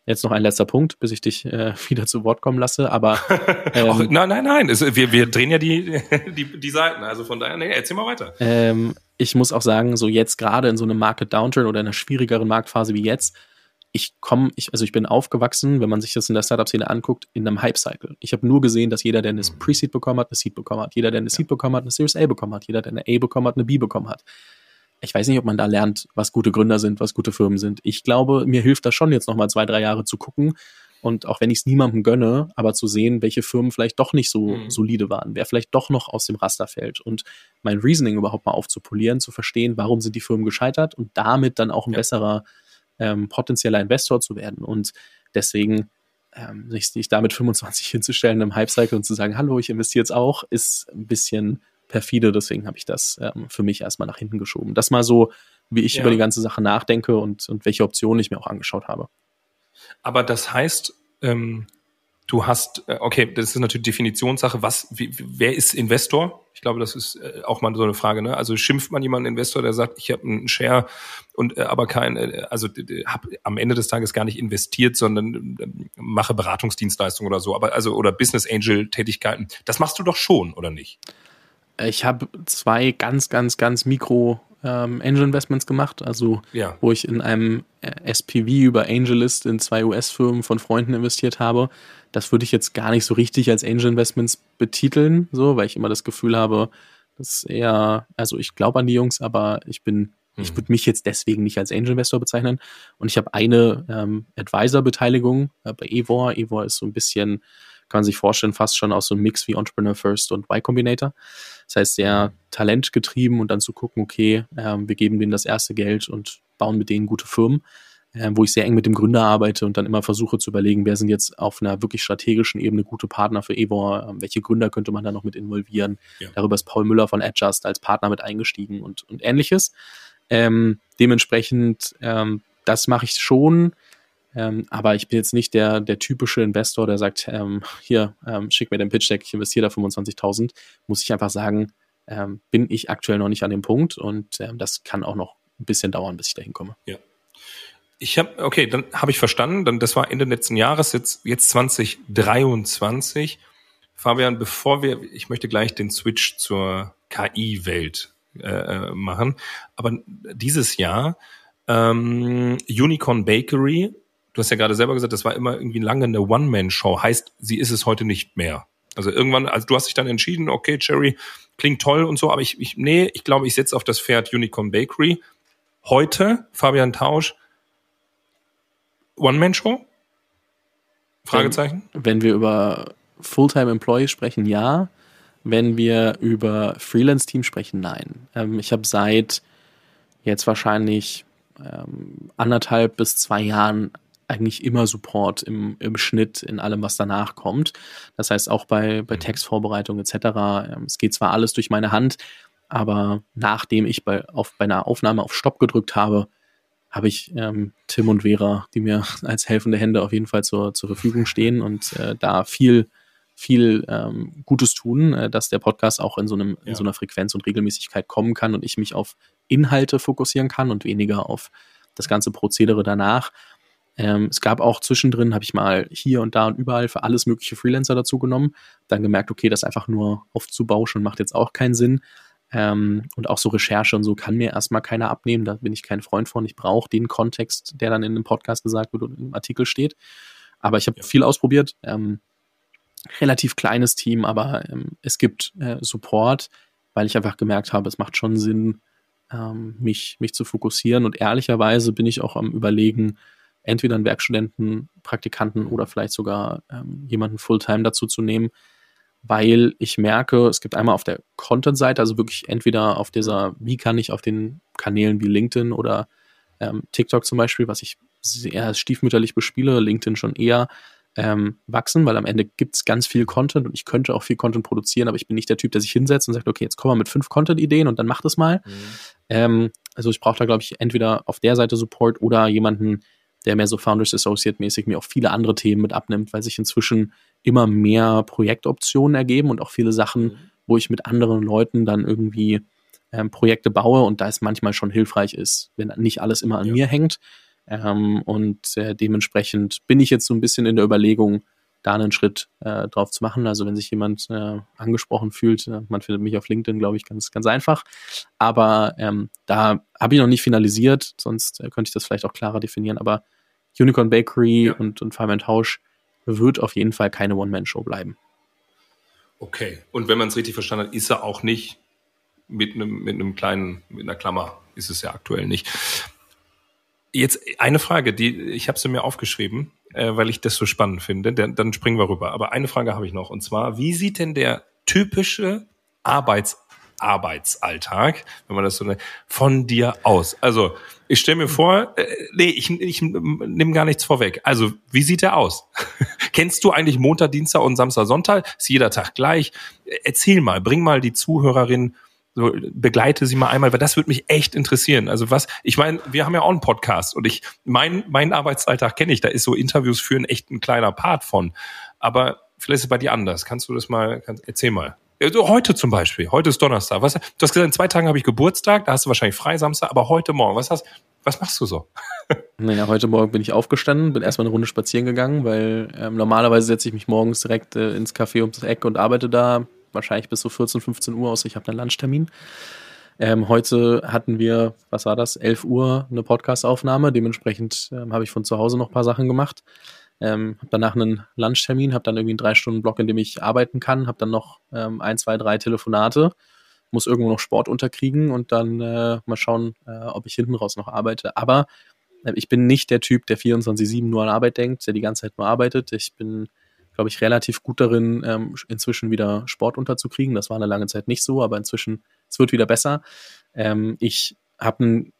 Jetzt noch ein letzter Punkt, bis ich dich äh, wieder zu Wort kommen lasse. Aber ähm, Och, nein, nein, nein. Es, wir, wir drehen ja die, die, die Seiten. Also von daher, nee, erzähl mal weiter. Ähm, ich muss auch sagen, so jetzt gerade in so einem Market Downturn oder in einer schwierigeren Marktphase wie jetzt, ich komme, ich, also ich bin aufgewachsen, wenn man sich das in der Startup-Szene anguckt, in einem Hype-Cycle. Ich habe nur gesehen, dass jeder, der eine mhm. Pre-Seed bekommen hat, eine Seed bekommen hat. Jeder, der eine Seed bekommen hat, eine Series A bekommen hat. Jeder, der eine A bekommen hat, eine B bekommen hat. Ich weiß nicht, ob man da lernt, was gute Gründer sind, was gute Firmen sind. Ich glaube, mir hilft das schon jetzt nochmal zwei, drei Jahre zu gucken, und auch wenn ich es niemandem gönne, aber zu sehen, welche Firmen vielleicht doch nicht so mhm. solide waren, wer vielleicht doch noch aus dem Raster fällt und mein Reasoning überhaupt mal aufzupolieren, zu verstehen, warum sind die Firmen gescheitert und damit dann auch ein ja. besserer ähm, potenzieller Investor zu werden. Und deswegen ähm, sich, sich da mit 25 hinzustellen im Hype-Cycle und zu sagen, hallo, ich investiere jetzt auch, ist ein bisschen perfide. Deswegen habe ich das ähm, für mich erstmal nach hinten geschoben. Das mal so, wie ich ja. über die ganze Sache nachdenke und, und welche Optionen ich mir auch angeschaut habe. Aber das heißt, ähm, du hast, äh, okay, das ist natürlich Definitionssache, was, wie, wer ist Investor? Ich glaube, das ist äh, auch mal so eine Frage. Ne? Also schimpft man jemanden Investor, der sagt, ich habe einen Share und äh, aber kein, äh, also habe am Ende des Tages gar nicht investiert, sondern äh, mache Beratungsdienstleistungen oder so, aber also oder Business Angel Tätigkeiten. Das machst du doch schon, oder nicht? Ich habe zwei ganz, ganz, ganz Mikro ähm, Angel Investments gemacht, also ja. wo ich in einem äh, SPV über AngelList in zwei US-Firmen von Freunden investiert habe. Das würde ich jetzt gar nicht so richtig als Angel Investments betiteln, so, weil ich immer das Gefühl habe, das ist eher, also ich glaube an die Jungs, aber ich bin, mhm. ich würde mich jetzt deswegen nicht als Angel Investor bezeichnen. Und ich habe eine ähm, Advisor-Beteiligung äh, bei Evor. Evor ist so ein bisschen kann man sich vorstellen, fast schon aus so einem Mix wie Entrepreneur First und Y Combinator. Das heißt, sehr talentgetrieben und dann zu gucken, okay, äh, wir geben denen das erste Geld und bauen mit denen gute Firmen, äh, wo ich sehr eng mit dem Gründer arbeite und dann immer versuche zu überlegen, wer sind jetzt auf einer wirklich strategischen Ebene gute Partner für Evor, äh, welche Gründer könnte man da noch mit involvieren. Ja. Darüber ist Paul Müller von Adjust als Partner mit eingestiegen und, und ähnliches. Ähm, dementsprechend, ähm, das mache ich schon ähm, aber ich bin jetzt nicht der, der typische Investor, der sagt, ähm, hier, ähm, schick mir den Pitch-Deck, ich investiere da 25.000. Muss ich einfach sagen, ähm, bin ich aktuell noch nicht an dem Punkt und ähm, das kann auch noch ein bisschen dauern, bis ich dahin komme. Ja. Ich habe, okay, dann habe ich verstanden, dann das war Ende letzten Jahres, jetzt, jetzt 2023. Fabian, bevor wir, ich möchte gleich den Switch zur KI-Welt äh, äh, machen, aber dieses Jahr ähm, Unicorn Bakery du hast ja gerade selber gesagt, das war immer irgendwie lange eine One-Man-Show. Heißt, sie ist es heute nicht mehr. Also irgendwann, also du hast dich dann entschieden, okay, Cherry klingt toll und so, aber ich, ich nee, ich glaube, ich setze auf das Pferd Unicorn Bakery. Heute, Fabian Tausch, One-Man-Show? Fragezeichen? Wenn, wenn wir über Fulltime Employees sprechen, ja. Wenn wir über Freelance-Team sprechen, nein. Ähm, ich habe seit jetzt wahrscheinlich ähm, anderthalb bis zwei Jahren eigentlich immer Support im, im Schnitt in allem, was danach kommt. Das heißt auch bei, bei mhm. Textvorbereitung etc. Ähm, es geht zwar alles durch meine Hand, aber nachdem ich bei, auf, bei einer Aufnahme auf Stopp gedrückt habe, habe ich ähm, Tim und Vera, die mir als helfende Hände auf jeden Fall zur, zur Verfügung stehen und äh, da viel, viel ähm, Gutes tun, äh, dass der Podcast auch in so, einem, ja. in so einer Frequenz und Regelmäßigkeit kommen kann und ich mich auf Inhalte fokussieren kann und weniger auf das ganze Prozedere danach. Ähm, es gab auch zwischendrin, habe ich mal hier und da und überall für alles mögliche Freelancer dazu genommen. Dann gemerkt, okay, das einfach nur aufzubauschen macht jetzt auch keinen Sinn. Ähm, und auch so Recherche und so kann mir erstmal keiner abnehmen. Da bin ich kein Freund von. Ich brauche den Kontext, der dann in dem Podcast gesagt wird und im Artikel steht. Aber ich habe ja. viel ausprobiert. Ähm, relativ kleines Team, aber ähm, es gibt äh, Support, weil ich einfach gemerkt habe, es macht schon Sinn, ähm, mich, mich zu fokussieren. Und ehrlicherweise bin ich auch am Überlegen, entweder einen Werkstudenten, Praktikanten oder vielleicht sogar ähm, jemanden Fulltime dazu zu nehmen, weil ich merke, es gibt einmal auf der Content-Seite, also wirklich entweder auf dieser, wie kann ich auf den Kanälen wie LinkedIn oder ähm, TikTok zum Beispiel, was ich sehr stiefmütterlich bespiele, LinkedIn schon eher ähm, wachsen, weil am Ende gibt es ganz viel Content und ich könnte auch viel Content produzieren, aber ich bin nicht der Typ, der sich hinsetzt und sagt, okay, jetzt kommen wir mit fünf Content-Ideen und dann macht es mal. Mhm. Ähm, also ich brauche da, glaube ich, entweder auf der Seite Support oder jemanden, der mehr so Founders Associate mäßig mir auch viele andere Themen mit abnimmt, weil sich inzwischen immer mehr Projektoptionen ergeben und auch viele Sachen, mhm. wo ich mit anderen Leuten dann irgendwie ähm, Projekte baue und da es manchmal schon hilfreich ist, wenn nicht alles immer an ja. mir hängt. Ähm, und äh, dementsprechend bin ich jetzt so ein bisschen in der Überlegung, da einen Schritt äh, drauf zu machen. Also wenn sich jemand äh, angesprochen fühlt, äh, man findet mich auf LinkedIn, glaube ich, ganz, ganz einfach. Aber ähm, da habe ich noch nicht finalisiert, sonst äh, könnte ich das vielleicht auch klarer definieren. Aber Unicorn Bakery ja. und, und Fireman Tausch wird auf jeden Fall keine One-Man-Show bleiben. Okay. Und wenn man es richtig verstanden hat, ist er auch nicht mit einem, mit einem kleinen, mit einer Klammer, ist es ja aktuell nicht. Jetzt eine Frage, die ich habe sie mir aufgeschrieben äh, weil ich das so spannend finde. Dann, dann springen wir rüber. Aber eine Frage habe ich noch. Und zwar, wie sieht denn der typische Arbeits Arbeitsalltag, wenn man das so nennt, von dir aus? Also ich stelle mir vor, äh, nee, ich, ich nehme gar nichts vorweg. Also wie sieht der aus? Kennst du eigentlich Montag, Dienstag und Samstag, Sonntag? Ist jeder Tag gleich? Erzähl mal, bring mal die Zuhörerin so, begleite sie mal einmal, weil das würde mich echt interessieren. Also was, ich meine, wir haben ja auch einen Podcast und ich, mein, mein Arbeitsalltag kenne ich, da ist so Interviews führen echt ein kleiner Part von. Aber vielleicht ist es bei dir anders. Kannst du das mal, kann, erzähl mal. Also heute zum Beispiel, heute ist Donnerstag. Was, du hast gesagt, in zwei Tagen habe ich Geburtstag, da hast du wahrscheinlich frei Samstag, aber heute Morgen, was hast, was machst du so? Naja, heute Morgen bin ich aufgestanden, bin erstmal eine Runde spazieren gegangen, weil ähm, normalerweise setze ich mich morgens direkt äh, ins Café ums Eck und arbeite da wahrscheinlich bis so 14, 15 Uhr aus. Ich habe einen Lunchtermin. Ähm, heute hatten wir, was war das, 11 Uhr eine Podcastaufnahme. Dementsprechend ähm, habe ich von zu Hause noch ein paar Sachen gemacht. Ähm, habe danach einen Lunchtermin, habe dann irgendwie einen drei Stunden Block, in dem ich arbeiten kann, habe dann noch ähm, ein, zwei, drei Telefonate, muss irgendwo noch Sport unterkriegen und dann äh, mal schauen, äh, ob ich hinten raus noch arbeite. Aber äh, ich bin nicht der Typ, der 24-7 nur an Arbeit denkt, der die ganze Zeit nur arbeitet. Ich bin glaube ich, relativ gut darin, ähm, inzwischen wieder Sport unterzukriegen. Das war eine lange Zeit nicht so, aber inzwischen, es wird wieder besser. Ähm, ich habe einen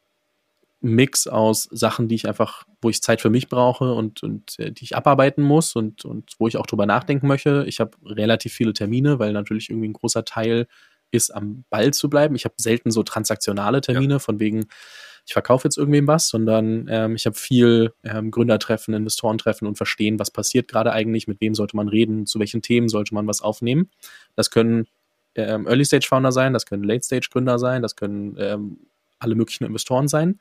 Mix aus Sachen, die ich einfach, wo ich Zeit für mich brauche und, und äh, die ich abarbeiten muss und, und wo ich auch drüber nachdenken möchte. Ich habe relativ viele Termine, weil natürlich irgendwie ein großer Teil ist, am Ball zu bleiben. Ich habe selten so transaktionale Termine, ja. von wegen, ich verkaufe jetzt irgendwem was, sondern ähm, ich habe viel ähm, Gründertreffen, Investorentreffen und verstehen, was passiert gerade eigentlich, mit wem sollte man reden, zu welchen Themen sollte man was aufnehmen. Das können ähm, Early-Stage-Founder sein, das können Late-Stage-Gründer sein, das können ähm, alle möglichen Investoren sein.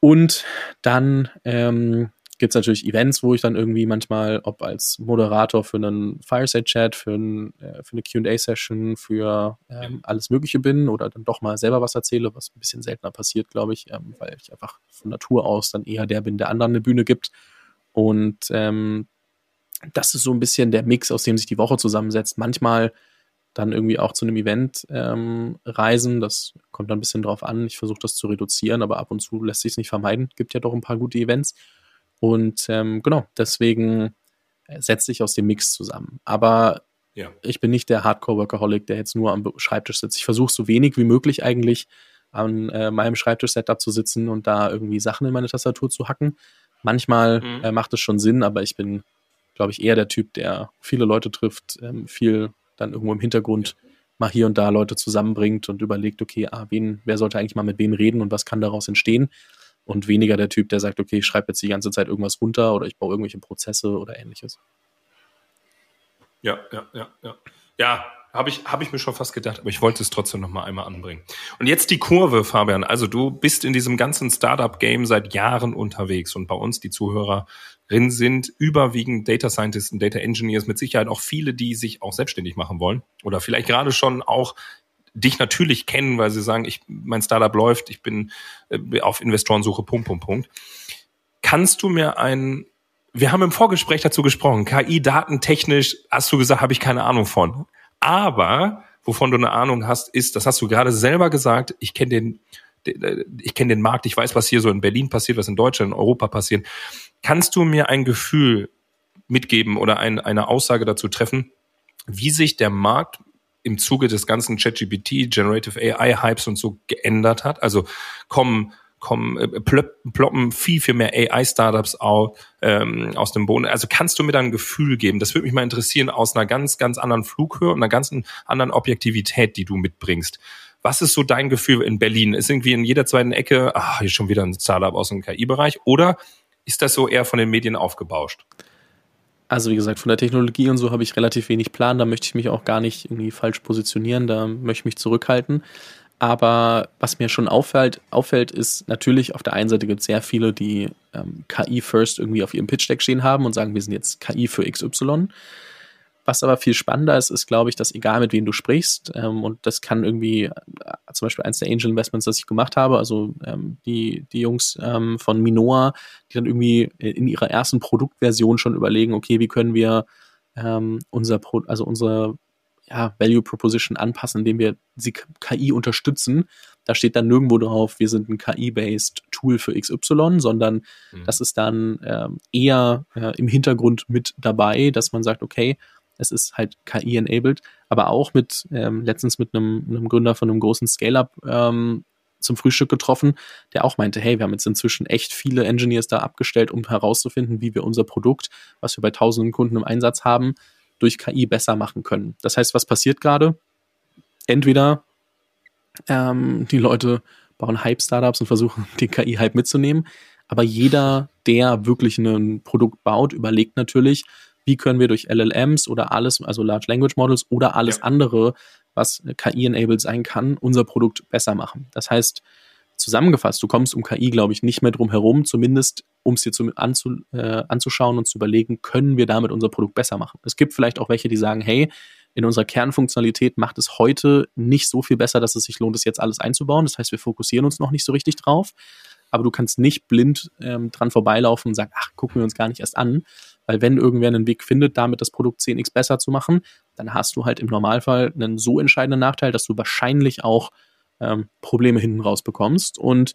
Und dann ähm, gibt es natürlich Events, wo ich dann irgendwie manchmal, ob als Moderator für einen Fireside-Chat, für, ein, äh, für eine QA-Session, für ähm, alles Mögliche bin oder dann doch mal selber was erzähle, was ein bisschen seltener passiert, glaube ich, ähm, weil ich einfach von Natur aus dann eher der bin, der anderen eine Bühne gibt. Und ähm, das ist so ein bisschen der Mix, aus dem sich die Woche zusammensetzt. Manchmal dann irgendwie auch zu einem Event ähm, reisen. Das kommt dann ein bisschen drauf an. Ich versuche das zu reduzieren, aber ab und zu lässt sich es nicht vermeiden. Gibt ja doch ein paar gute Events. Und ähm, genau, deswegen äh, setzt sich aus dem Mix zusammen. Aber ja. ich bin nicht der Hardcore-Workaholic, der jetzt nur am Schreibtisch sitzt. Ich versuche so wenig wie möglich eigentlich an äh, meinem Schreibtisch-Setup zu sitzen und da irgendwie Sachen in meine Tastatur zu hacken. Manchmal mhm. äh, macht es schon Sinn, aber ich bin, glaube ich, eher der Typ, der viele Leute trifft, ähm, viel dann irgendwo im Hintergrund mal hier und da Leute zusammenbringt und überlegt, okay, ah, wen, wer sollte eigentlich mal mit wem reden und was kann daraus entstehen und weniger der Typ, der sagt, okay, ich schreibe jetzt die ganze Zeit irgendwas runter oder ich baue irgendwelche Prozesse oder ähnliches. Ja, ja, ja, ja. Ja, habe ich, hab ich mir schon fast gedacht, aber ich wollte es trotzdem noch mal einmal anbringen. Und jetzt die Kurve, Fabian. Also du bist in diesem ganzen Startup-Game seit Jahren unterwegs und bei uns, die Zuhörerinnen sind überwiegend Data Scientists und Data Engineers, mit Sicherheit auch viele, die sich auch selbstständig machen wollen oder vielleicht gerade schon auch dich natürlich kennen, weil sie sagen, ich, mein Startup läuft, ich bin äh, auf Investorensuche, Punkt, Punkt, Punkt. Kannst du mir ein, wir haben im Vorgespräch dazu gesprochen, KI datentechnisch, hast du gesagt, habe ich keine Ahnung von. Aber wovon du eine Ahnung hast, ist, das hast du gerade selber gesagt, ich kenne den, ich kenne den Markt, ich weiß, was hier so in Berlin passiert, was in Deutschland, in Europa passiert. Kannst du mir ein Gefühl mitgeben oder ein, eine Aussage dazu treffen, wie sich der Markt im Zuge des ganzen ChatGPT, Generative AI-Hypes und so geändert hat. Also kommen kommen, äh, ploppen viel, viel mehr AI-Startups ähm, aus dem Boden. Also kannst du mir da ein Gefühl geben? Das würde mich mal interessieren aus einer ganz, ganz anderen Flughöhe und einer ganz anderen Objektivität, die du mitbringst. Was ist so dein Gefühl in Berlin? Ist irgendwie in jeder zweiten Ecke, ach, hier schon wieder ein Startup aus dem KI-Bereich? Oder ist das so eher von den Medien aufgebauscht? Also wie gesagt, von der Technologie und so habe ich relativ wenig Plan. Da möchte ich mich auch gar nicht irgendwie falsch positionieren. Da möchte ich mich zurückhalten. Aber was mir schon auffällt, auffällt, ist natürlich auf der einen Seite gibt es sehr viele, die ähm, KI first irgendwie auf ihrem Pitch Deck stehen haben und sagen, wir sind jetzt KI für XY. Was aber viel spannender ist, ist, glaube ich, dass egal mit wem du sprichst, ähm, und das kann irgendwie äh, zum Beispiel eins der Angel Investments, das ich gemacht habe, also ähm, die, die Jungs ähm, von Minoa, die dann irgendwie in ihrer ersten Produktversion schon überlegen, okay, wie können wir ähm, unser Pro also unsere ja, Value Proposition anpassen, indem wir sie KI unterstützen. Da steht dann nirgendwo drauf, wir sind ein KI-based Tool für XY, sondern mhm. das ist dann ähm, eher äh, im Hintergrund mit dabei, dass man sagt, okay, es ist halt KI-enabled, aber auch mit ähm, letztens mit einem, einem Gründer von einem großen Scale-Up ähm, zum Frühstück getroffen, der auch meinte, hey, wir haben jetzt inzwischen echt viele Engineers da abgestellt, um herauszufinden, wie wir unser Produkt, was wir bei tausenden Kunden im Einsatz haben, durch KI besser machen können. Das heißt, was passiert gerade? Entweder ähm, die Leute bauen Hype-Startups und versuchen, den KI-Hype mitzunehmen, aber jeder, der wirklich ein Produkt baut, überlegt natürlich, wie können wir durch LLMs oder alles, also Large Language Models oder alles ja. andere, was KI-enabled sein kann, unser Produkt besser machen. Das heißt, zusammengefasst, du kommst um KI, glaube ich, nicht mehr drum herum, zumindest um es dir zu, anzu, äh, anzuschauen und zu überlegen, können wir damit unser Produkt besser machen. Es gibt vielleicht auch welche, die sagen, hey, in unserer Kernfunktionalität macht es heute nicht so viel besser, dass es sich lohnt, das jetzt alles einzubauen. Das heißt, wir fokussieren uns noch nicht so richtig drauf. Aber du kannst nicht blind ähm, dran vorbeilaufen und sagen, ach, gucken wir uns gar nicht erst an, weil wenn irgendwer einen Weg findet, damit das Produkt 10x besser zu machen, dann hast du halt im Normalfall einen so entscheidenden Nachteil, dass du wahrscheinlich auch ähm, Probleme hinten raus bekommst. Und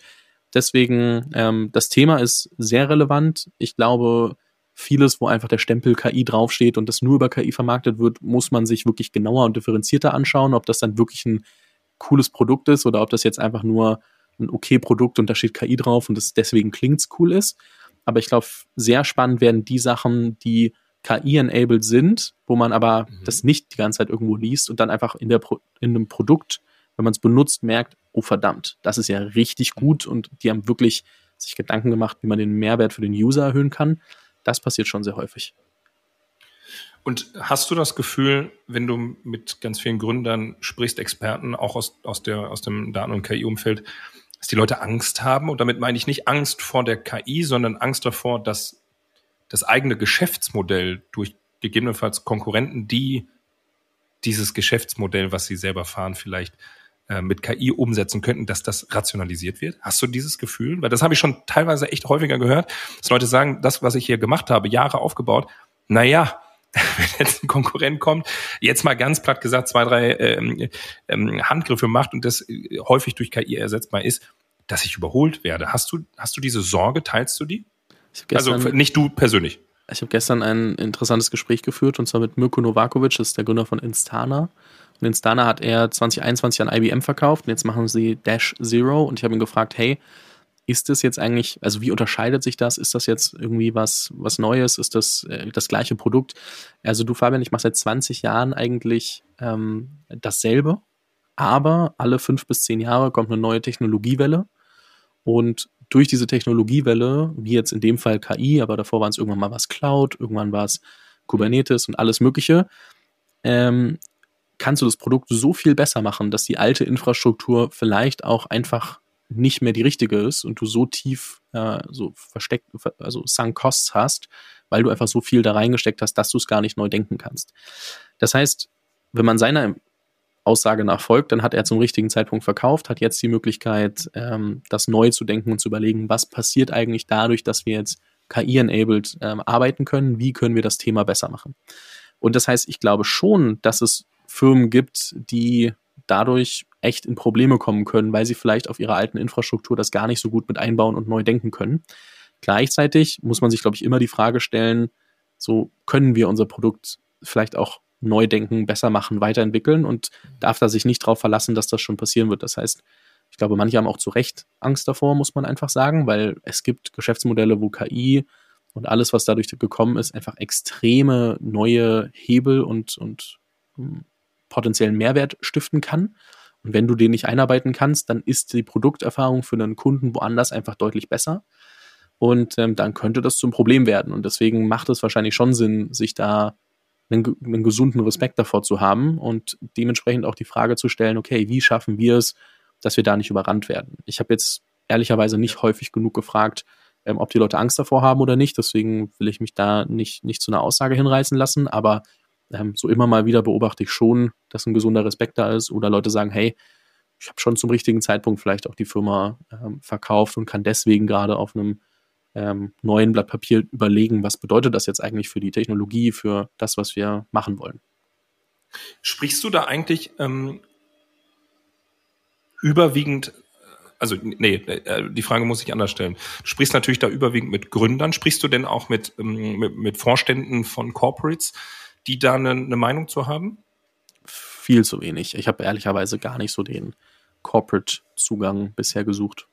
deswegen, ähm, das Thema ist sehr relevant. Ich glaube, vieles, wo einfach der Stempel KI draufsteht und das nur über KI vermarktet wird, muss man sich wirklich genauer und differenzierter anschauen, ob das dann wirklich ein cooles Produkt ist oder ob das jetzt einfach nur ein okay Produkt und da steht KI drauf und das deswegen klingt's cool ist. Aber ich glaube, sehr spannend werden die Sachen, die KI-enabled sind, wo man aber mhm. das nicht die ganze Zeit irgendwo liest und dann einfach in, der Pro in einem Produkt, wenn man es benutzt, merkt, oh verdammt, das ist ja richtig gut und die haben wirklich sich Gedanken gemacht, wie man den Mehrwert für den User erhöhen kann. Das passiert schon sehr häufig. Und hast du das Gefühl, wenn du mit ganz vielen Gründern sprichst, Experten, auch aus, aus, der, aus dem Daten- und KI-Umfeld, dass die Leute Angst haben. Und damit meine ich nicht Angst vor der KI, sondern Angst davor, dass das eigene Geschäftsmodell durch gegebenenfalls Konkurrenten, die dieses Geschäftsmodell, was sie selber fahren, vielleicht äh, mit KI umsetzen könnten, dass das rationalisiert wird? Hast du dieses Gefühl? Weil das habe ich schon teilweise echt häufiger gehört, dass Leute sagen, das, was ich hier gemacht habe, Jahre aufgebaut, naja, wenn jetzt ein Konkurrent kommt, jetzt mal ganz platt gesagt zwei, drei ähm, ähm, Handgriffe macht und das äh, häufig durch KI ersetzbar ist, dass ich überholt werde. Hast du, hast du diese Sorge? Teilst du die? also nicht du persönlich. Ich habe gestern ein interessantes Gespräch geführt und zwar mit Mirko Novakovic, das ist der Gründer von Instana. Und Instana hat er 2021 an IBM verkauft und jetzt machen sie Dash Zero und ich habe ihn gefragt, hey, ist das jetzt eigentlich, also wie unterscheidet sich das? Ist das jetzt irgendwie was, was Neues? Ist das äh, das gleiche Produkt? Also du, Fabian, ich mache seit 20 Jahren eigentlich ähm, dasselbe, aber alle fünf bis zehn Jahre kommt eine neue Technologiewelle und durch diese Technologiewelle, wie jetzt in dem Fall KI, aber davor waren es irgendwann mal was Cloud, irgendwann war es Kubernetes und alles Mögliche, ähm, kannst du das Produkt so viel besser machen, dass die alte Infrastruktur vielleicht auch einfach nicht mehr die richtige ist und du so tief äh, so versteckt, also sunk costs hast, weil du einfach so viel da reingesteckt hast, dass du es gar nicht neu denken kannst. Das heißt, wenn man seiner Aussage nach folgt, dann hat er zum richtigen Zeitpunkt verkauft, hat jetzt die Möglichkeit, ähm, das neu zu denken und zu überlegen, was passiert eigentlich dadurch, dass wir jetzt KI-enabled ähm, arbeiten können, wie können wir das Thema besser machen. Und das heißt, ich glaube schon, dass es Firmen gibt, die dadurch echt in Probleme kommen können, weil sie vielleicht auf ihrer alten Infrastruktur das gar nicht so gut mit einbauen und neu denken können. Gleichzeitig muss man sich, glaube ich, immer die Frage stellen, so können wir unser Produkt vielleicht auch neu denken, besser machen, weiterentwickeln und darf da sich nicht darauf verlassen, dass das schon passieren wird. Das heißt, ich glaube, manche haben auch zu Recht Angst davor, muss man einfach sagen, weil es gibt Geschäftsmodelle, wo KI und alles, was dadurch gekommen ist, einfach extreme neue Hebel und, und hm, potenziellen Mehrwert stiften kann. Und wenn du den nicht einarbeiten kannst, dann ist die Produkterfahrung für einen Kunden woanders einfach deutlich besser. Und ähm, dann könnte das zum Problem werden. Und deswegen macht es wahrscheinlich schon Sinn, sich da einen, einen gesunden Respekt davor zu haben und dementsprechend auch die Frage zu stellen, okay, wie schaffen wir es, dass wir da nicht überrannt werden? Ich habe jetzt ehrlicherweise nicht häufig genug gefragt, ähm, ob die Leute Angst davor haben oder nicht. Deswegen will ich mich da nicht, nicht zu einer Aussage hinreißen lassen. Aber ähm, so immer mal wieder beobachte ich schon, dass ein gesunder Respekt da ist oder Leute sagen, hey, ich habe schon zum richtigen Zeitpunkt vielleicht auch die Firma ähm, verkauft und kann deswegen gerade auf einem ähm, neuen Blatt Papier überlegen, was bedeutet das jetzt eigentlich für die Technologie, für das, was wir machen wollen. Sprichst du da eigentlich ähm, überwiegend also nee, äh, die Frage muss ich anders stellen. Du sprichst natürlich da überwiegend mit Gründern. Sprichst du denn auch mit, ähm, mit, mit Vorständen von Corporates, die da eine, eine Meinung zu haben? Viel zu wenig. Ich habe ehrlicherweise gar nicht so den Corporate-Zugang bisher gesucht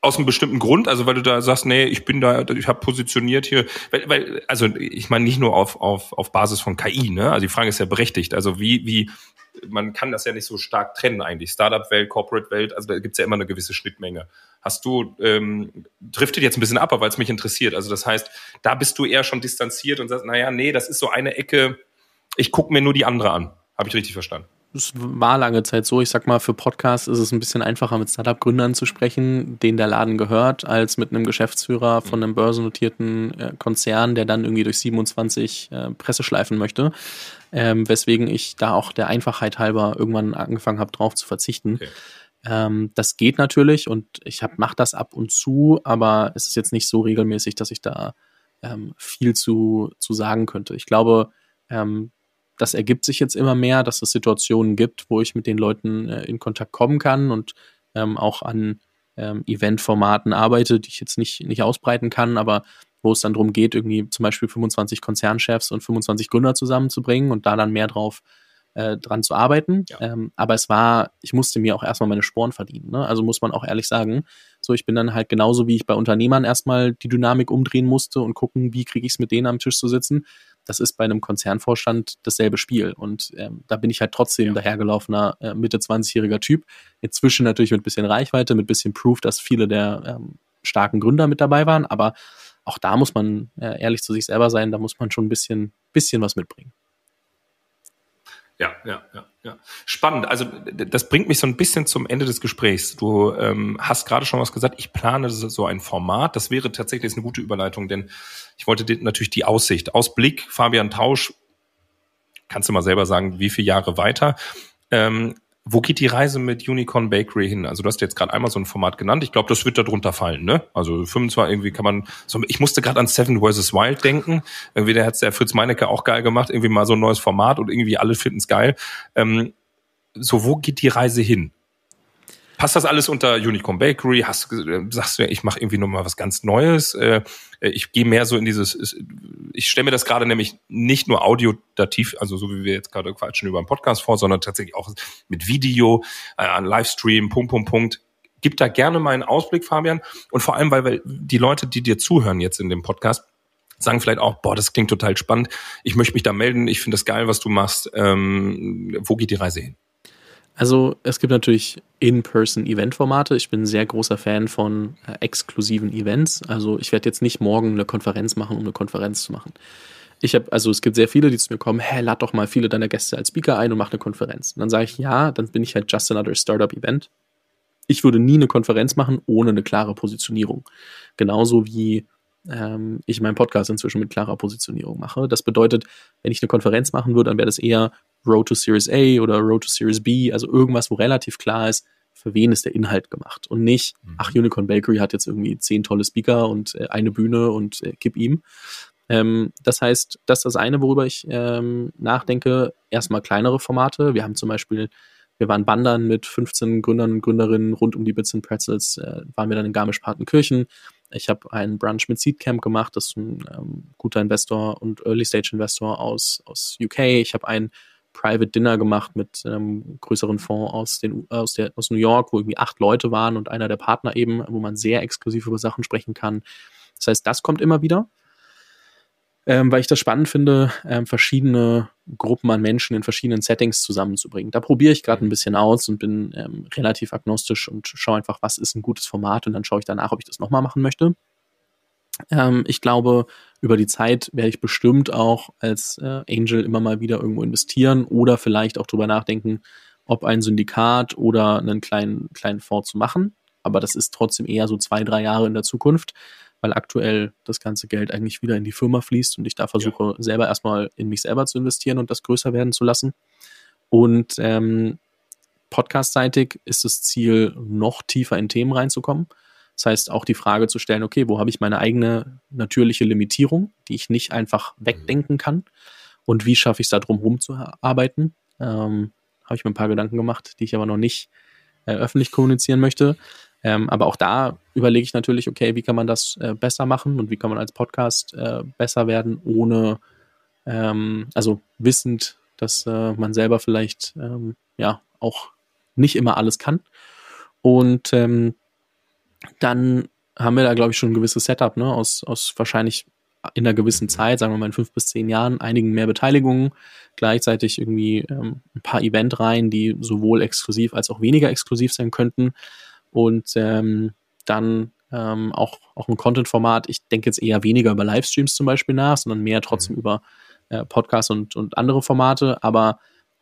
aus einem bestimmten Grund, also weil du da sagst, nee, ich bin da, ich habe positioniert hier, weil, weil also ich meine nicht nur auf, auf, auf Basis von KI, ne? Also die Frage ist ja berechtigt. Also wie, wie, man kann das ja nicht so stark trennen eigentlich. Startup-Welt, Corporate-Welt, also da gibt's ja immer eine gewisse Schnittmenge. Hast du, ähm, driftet jetzt ein bisschen ab, weil es mich interessiert. Also das heißt, da bist du eher schon distanziert und sagst, naja, nee, das ist so eine Ecke, ich gucke mir nur die andere an. Habe ich richtig verstanden? Es war lange Zeit so. Ich sag mal, für Podcasts ist es ein bisschen einfacher, mit Startup-Gründern zu sprechen, denen der Laden gehört, als mit einem Geschäftsführer von einem börsennotierten äh, Konzern, der dann irgendwie durch 27 äh, Presse schleifen möchte. Ähm, weswegen ich da auch der Einfachheit halber irgendwann angefangen habe, drauf zu verzichten. Okay. Ähm, das geht natürlich und ich hab, mach das ab und zu, aber es ist jetzt nicht so regelmäßig, dass ich da ähm, viel zu, zu sagen könnte. Ich glaube, ähm, das ergibt sich jetzt immer mehr, dass es Situationen gibt, wo ich mit den Leuten äh, in Kontakt kommen kann und ähm, auch an ähm, Eventformaten arbeite, die ich jetzt nicht, nicht ausbreiten kann, aber wo es dann darum geht, irgendwie zum Beispiel 25 Konzernchefs und 25 Gründer zusammenzubringen und da dann mehr drauf äh, dran zu arbeiten. Ja. Ähm, aber es war, ich musste mir auch erstmal meine Sporen verdienen. Ne? Also muss man auch ehrlich sagen, so ich bin dann halt genauso wie ich bei Unternehmern erstmal die Dynamik umdrehen musste und gucken, wie kriege ich es mit denen am Tisch zu sitzen, das ist bei einem Konzernvorstand dasselbe Spiel. Und ähm, da bin ich halt trotzdem ja. dahergelaufener äh, Mitte 20-jähriger Typ. Inzwischen natürlich mit bisschen Reichweite, mit bisschen Proof, dass viele der ähm, starken Gründer mit dabei waren. Aber auch da muss man äh, ehrlich zu sich selber sein, da muss man schon ein bisschen, bisschen was mitbringen. Ja, ja, ja, ja. Spannend. Also das bringt mich so ein bisschen zum Ende des Gesprächs. Du ähm, hast gerade schon was gesagt. Ich plane so ein Format. Das wäre tatsächlich eine gute Überleitung, denn ich wollte dir natürlich die Aussicht, Ausblick, Fabian Tausch. Kannst du mal selber sagen, wie viele Jahre weiter? Ähm, wo geht die Reise mit Unicorn Bakery hin? Also du hast jetzt gerade einmal so ein Format genannt. Ich glaube, das wird da drunter fallen, ne? Also 25 irgendwie kann man so, ich musste gerade an Seven vs. Wild denken. Irgendwie der hat der Fritz Meinecke auch geil gemacht, irgendwie mal so ein neues Format und irgendwie alle finden es geil. Ähm, so, wo geht die Reise hin? Passt das alles unter Unicorn Bakery? Hast, äh, sagst du, ich mache irgendwie nochmal was ganz Neues? Äh, ich gehe mehr so in dieses, ich stelle mir das gerade nämlich nicht nur audiodativ, also so wie wir jetzt gerade quatschen über einen Podcast vor, sondern tatsächlich auch mit Video, äh, an Livestream, Punkt, Punkt, Punkt. Gib da gerne mal einen Ausblick, Fabian. Und vor allem, weil, weil die Leute, die dir zuhören jetzt in dem Podcast, sagen vielleicht auch, boah, das klingt total spannend. Ich möchte mich da melden. Ich finde das geil, was du machst. Ähm, wo geht die Reise hin? Also es gibt natürlich In-Person-Event-Formate. Ich bin ein sehr großer Fan von äh, exklusiven Events. Also ich werde jetzt nicht morgen eine Konferenz machen, um eine Konferenz zu machen. Ich habe, also es gibt sehr viele, die zu mir kommen, hä, lad doch mal viele deiner Gäste als Speaker ein und mach eine Konferenz. Und dann sage ich, ja, dann bin ich halt just another Startup-Event. Ich würde nie eine Konferenz machen ohne eine klare Positionierung. Genauso wie ähm, ich meinen Podcast inzwischen mit klarer Positionierung mache. Das bedeutet, wenn ich eine Konferenz machen würde, dann wäre das eher Road to Series A oder Road to Series B, also irgendwas, wo relativ klar ist, für wen ist der Inhalt gemacht und nicht, mhm. ach, Unicorn Bakery hat jetzt irgendwie zehn tolle Speaker und äh, eine Bühne und äh, gib ihm. Ähm, das heißt, das ist das eine, worüber ich ähm, nachdenke. Erstmal kleinere Formate. Wir haben zum Beispiel, wir waren Bandern mit 15 Gründern und Gründerinnen rund um die Bits and Pretzels, äh, waren wir dann in Garmisch-Partenkirchen. Ich habe einen Brunch mit Seedcamp gemacht, das ist ein ähm, guter Investor und Early-Stage-Investor aus, aus UK. Ich habe einen Private Dinner gemacht mit einem größeren Fonds aus, den, aus, der, aus New York, wo irgendwie acht Leute waren und einer der Partner eben, wo man sehr exklusiv über Sachen sprechen kann. Das heißt, das kommt immer wieder. Ähm, weil ich das spannend finde, ähm, verschiedene Gruppen an Menschen in verschiedenen Settings zusammenzubringen. Da probiere ich gerade ein bisschen aus und bin ähm, relativ agnostisch und schaue einfach, was ist ein gutes Format und dann schaue ich danach, ob ich das nochmal machen möchte. Ähm, ich glaube, über die Zeit werde ich bestimmt auch als äh, Angel immer mal wieder irgendwo investieren oder vielleicht auch drüber nachdenken, ob ein Syndikat oder einen kleinen, kleinen Fonds zu machen. Aber das ist trotzdem eher so zwei, drei Jahre in der Zukunft, weil aktuell das ganze Geld eigentlich wieder in die Firma fließt und ich da versuche, ja. selber erstmal in mich selber zu investieren und das größer werden zu lassen. Und ähm, podcast-seitig ist das Ziel, noch tiefer in Themen reinzukommen. Das heißt, auch die Frage zu stellen, okay, wo habe ich meine eigene natürliche Limitierung, die ich nicht einfach mhm. wegdenken kann? Und wie schaffe ich es da drum herum zu arbeiten? Ähm, habe ich mir ein paar Gedanken gemacht, die ich aber noch nicht äh, öffentlich kommunizieren möchte. Ähm, aber auch da überlege ich natürlich, okay, wie kann man das äh, besser machen und wie kann man als Podcast äh, besser werden, ohne Ähm, also wissend, dass äh, man selber vielleicht ähm, ja auch nicht immer alles kann. Und ähm, dann haben wir da, glaube ich, schon ein gewisses Setup, ne, aus, aus wahrscheinlich in einer gewissen Zeit, sagen wir mal in fünf bis zehn Jahren, einigen mehr Beteiligungen, gleichzeitig irgendwie ähm, ein paar Eventreihen, die sowohl exklusiv als auch weniger exklusiv sein könnten. Und ähm, dann ähm, auch, auch ein Content-Format. Ich denke jetzt eher weniger über Livestreams zum Beispiel nach, sondern mehr trotzdem mhm. über äh, Podcasts und, und andere Formate. Aber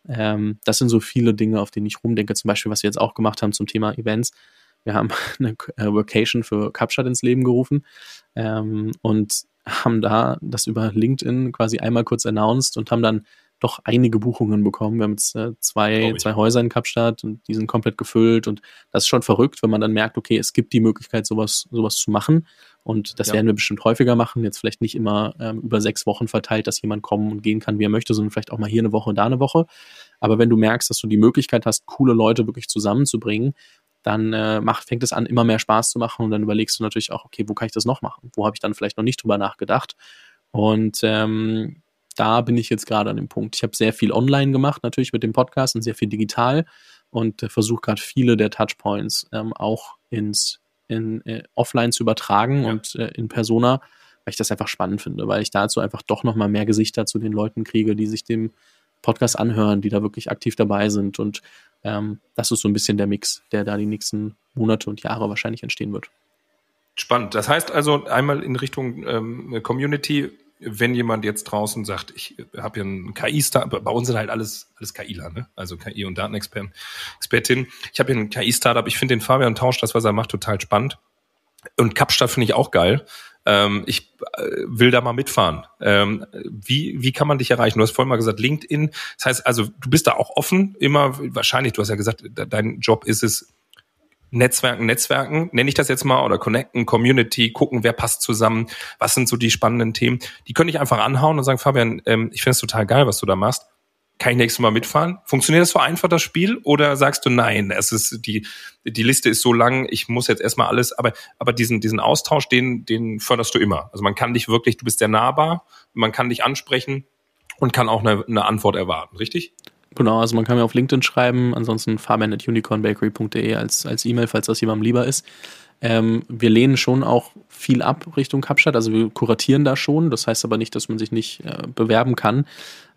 ähm, das sind so viele Dinge, auf denen ich rumdenke. Zum Beispiel, was wir jetzt auch gemacht haben zum Thema Events. Wir haben eine äh, Vacation für Kapstadt ins Leben gerufen ähm, und haben da das über LinkedIn quasi einmal kurz announced und haben dann doch einige Buchungen bekommen. Wir haben jetzt äh, zwei, zwei Häuser in Kapstadt und die sind komplett gefüllt und das ist schon verrückt, wenn man dann merkt, okay, es gibt die Möglichkeit, sowas, sowas zu machen und das ja. werden wir bestimmt häufiger machen. Jetzt vielleicht nicht immer ähm, über sechs Wochen verteilt, dass jemand kommen und gehen kann, wie er möchte, sondern vielleicht auch mal hier eine Woche und da eine Woche. Aber wenn du merkst, dass du die Möglichkeit hast, coole Leute wirklich zusammenzubringen, dann äh, macht, fängt es an, immer mehr Spaß zu machen und dann überlegst du natürlich auch, okay, wo kann ich das noch machen? Wo habe ich dann vielleicht noch nicht drüber nachgedacht? Und ähm, da bin ich jetzt gerade an dem Punkt. Ich habe sehr viel online gemacht, natürlich mit dem Podcast und sehr viel digital und äh, versuche gerade viele der Touchpoints ähm, auch ins in, äh, offline zu übertragen ja. und äh, in Persona, weil ich das einfach spannend finde, weil ich dazu einfach doch nochmal mehr Gesichter zu den Leuten kriege, die sich dem Podcast anhören, die da wirklich aktiv dabei sind. Und ähm, das ist so ein bisschen der Mix, der da die nächsten Monate und Jahre wahrscheinlich entstehen wird. Spannend. Das heißt also einmal in Richtung ähm, Community, wenn jemand jetzt draußen sagt, ich habe hier einen KI-Startup, bei uns sind halt alles, alles KIler, ne? also KI- und Datenexpertin. Ich habe hier einen KI-Startup, ich finde den Fabian Tausch, das, was er macht, total spannend. Und Kapstadt finde ich auch geil. Ähm, ich äh, will da mal mitfahren. Ähm, wie, wie kann man dich erreichen? Du hast vorhin mal gesagt, LinkedIn. Das heißt also, du bist da auch offen, immer wahrscheinlich, du hast ja gesagt, dein Job ist es, Netzwerken, Netzwerken, nenne ich das jetzt mal, oder connecten, Community, gucken, wer passt zusammen, was sind so die spannenden Themen. Die könnte ich einfach anhauen und sagen, Fabian, ähm, ich finde es total geil, was du da machst. Kann ich nächstes Mal mitfahren? Funktioniert das so einfach, das Spiel? Oder sagst du, nein, es ist, die, die Liste ist so lang, ich muss jetzt erstmal alles, aber, aber diesen, diesen Austausch, den, den förderst du immer. Also man kann dich wirklich, du bist sehr nahbar, man kann dich ansprechen und kann auch eine, eine Antwort erwarten, richtig? Genau, also man kann mir auf LinkedIn schreiben, ansonsten fabian.unicornbakery.de als, als E-Mail, falls das jemandem lieber ist. Ähm, wir lehnen schon auch viel ab Richtung Kapstadt, also wir kuratieren da schon, das heißt aber nicht, dass man sich nicht äh, bewerben kann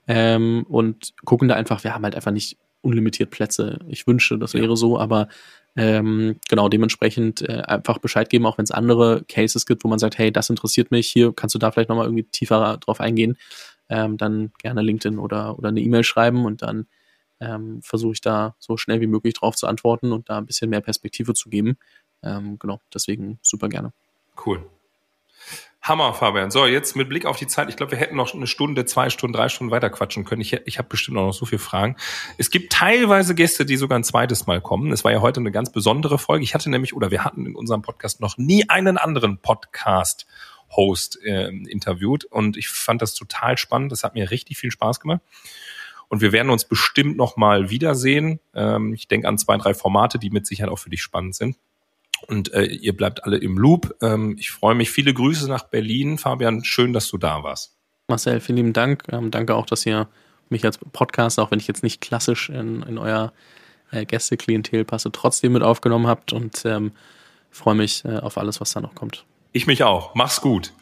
ähm, und gucken da einfach, wir haben halt einfach nicht unlimitiert Plätze. Ich wünsche, das wäre so, aber ähm, genau dementsprechend äh, einfach Bescheid geben, auch wenn es andere Cases gibt, wo man sagt, hey, das interessiert mich, hier kannst du da vielleicht nochmal irgendwie tiefer drauf eingehen ähm, dann gerne LinkedIn oder, oder eine E-Mail schreiben und dann ähm, versuche ich da so schnell wie möglich drauf zu antworten und da ein bisschen mehr Perspektive zu geben. Ähm, genau, deswegen super gerne. Cool. Hammer, Fabian. So, jetzt mit Blick auf die Zeit. Ich glaube, wir hätten noch eine Stunde, zwei Stunden, drei Stunden weiter quatschen können. Ich, ich habe bestimmt auch noch so viele Fragen. Es gibt teilweise Gäste, die sogar ein zweites Mal kommen. Es war ja heute eine ganz besondere Folge. Ich hatte nämlich, oder wir hatten in unserem Podcast noch nie einen anderen Podcast Host äh, interviewt und ich fand das total spannend. Das hat mir richtig viel Spaß gemacht. Und wir werden uns bestimmt noch mal wiedersehen. Ähm, ich denke an zwei, drei Formate, die mit Sicherheit auch für dich spannend sind. Und äh, ihr bleibt alle im Loop. Ähm, ich freue mich. Viele Grüße nach Berlin. Fabian, schön, dass du da warst. Marcel, vielen lieben Dank. Ähm, danke auch, dass ihr mich als Podcast, auch wenn ich jetzt nicht klassisch in, in euer äh, Gästeklientel passe, trotzdem mit aufgenommen habt und ähm, freue mich äh, auf alles, was da noch kommt. Ich mich auch. Mach's gut.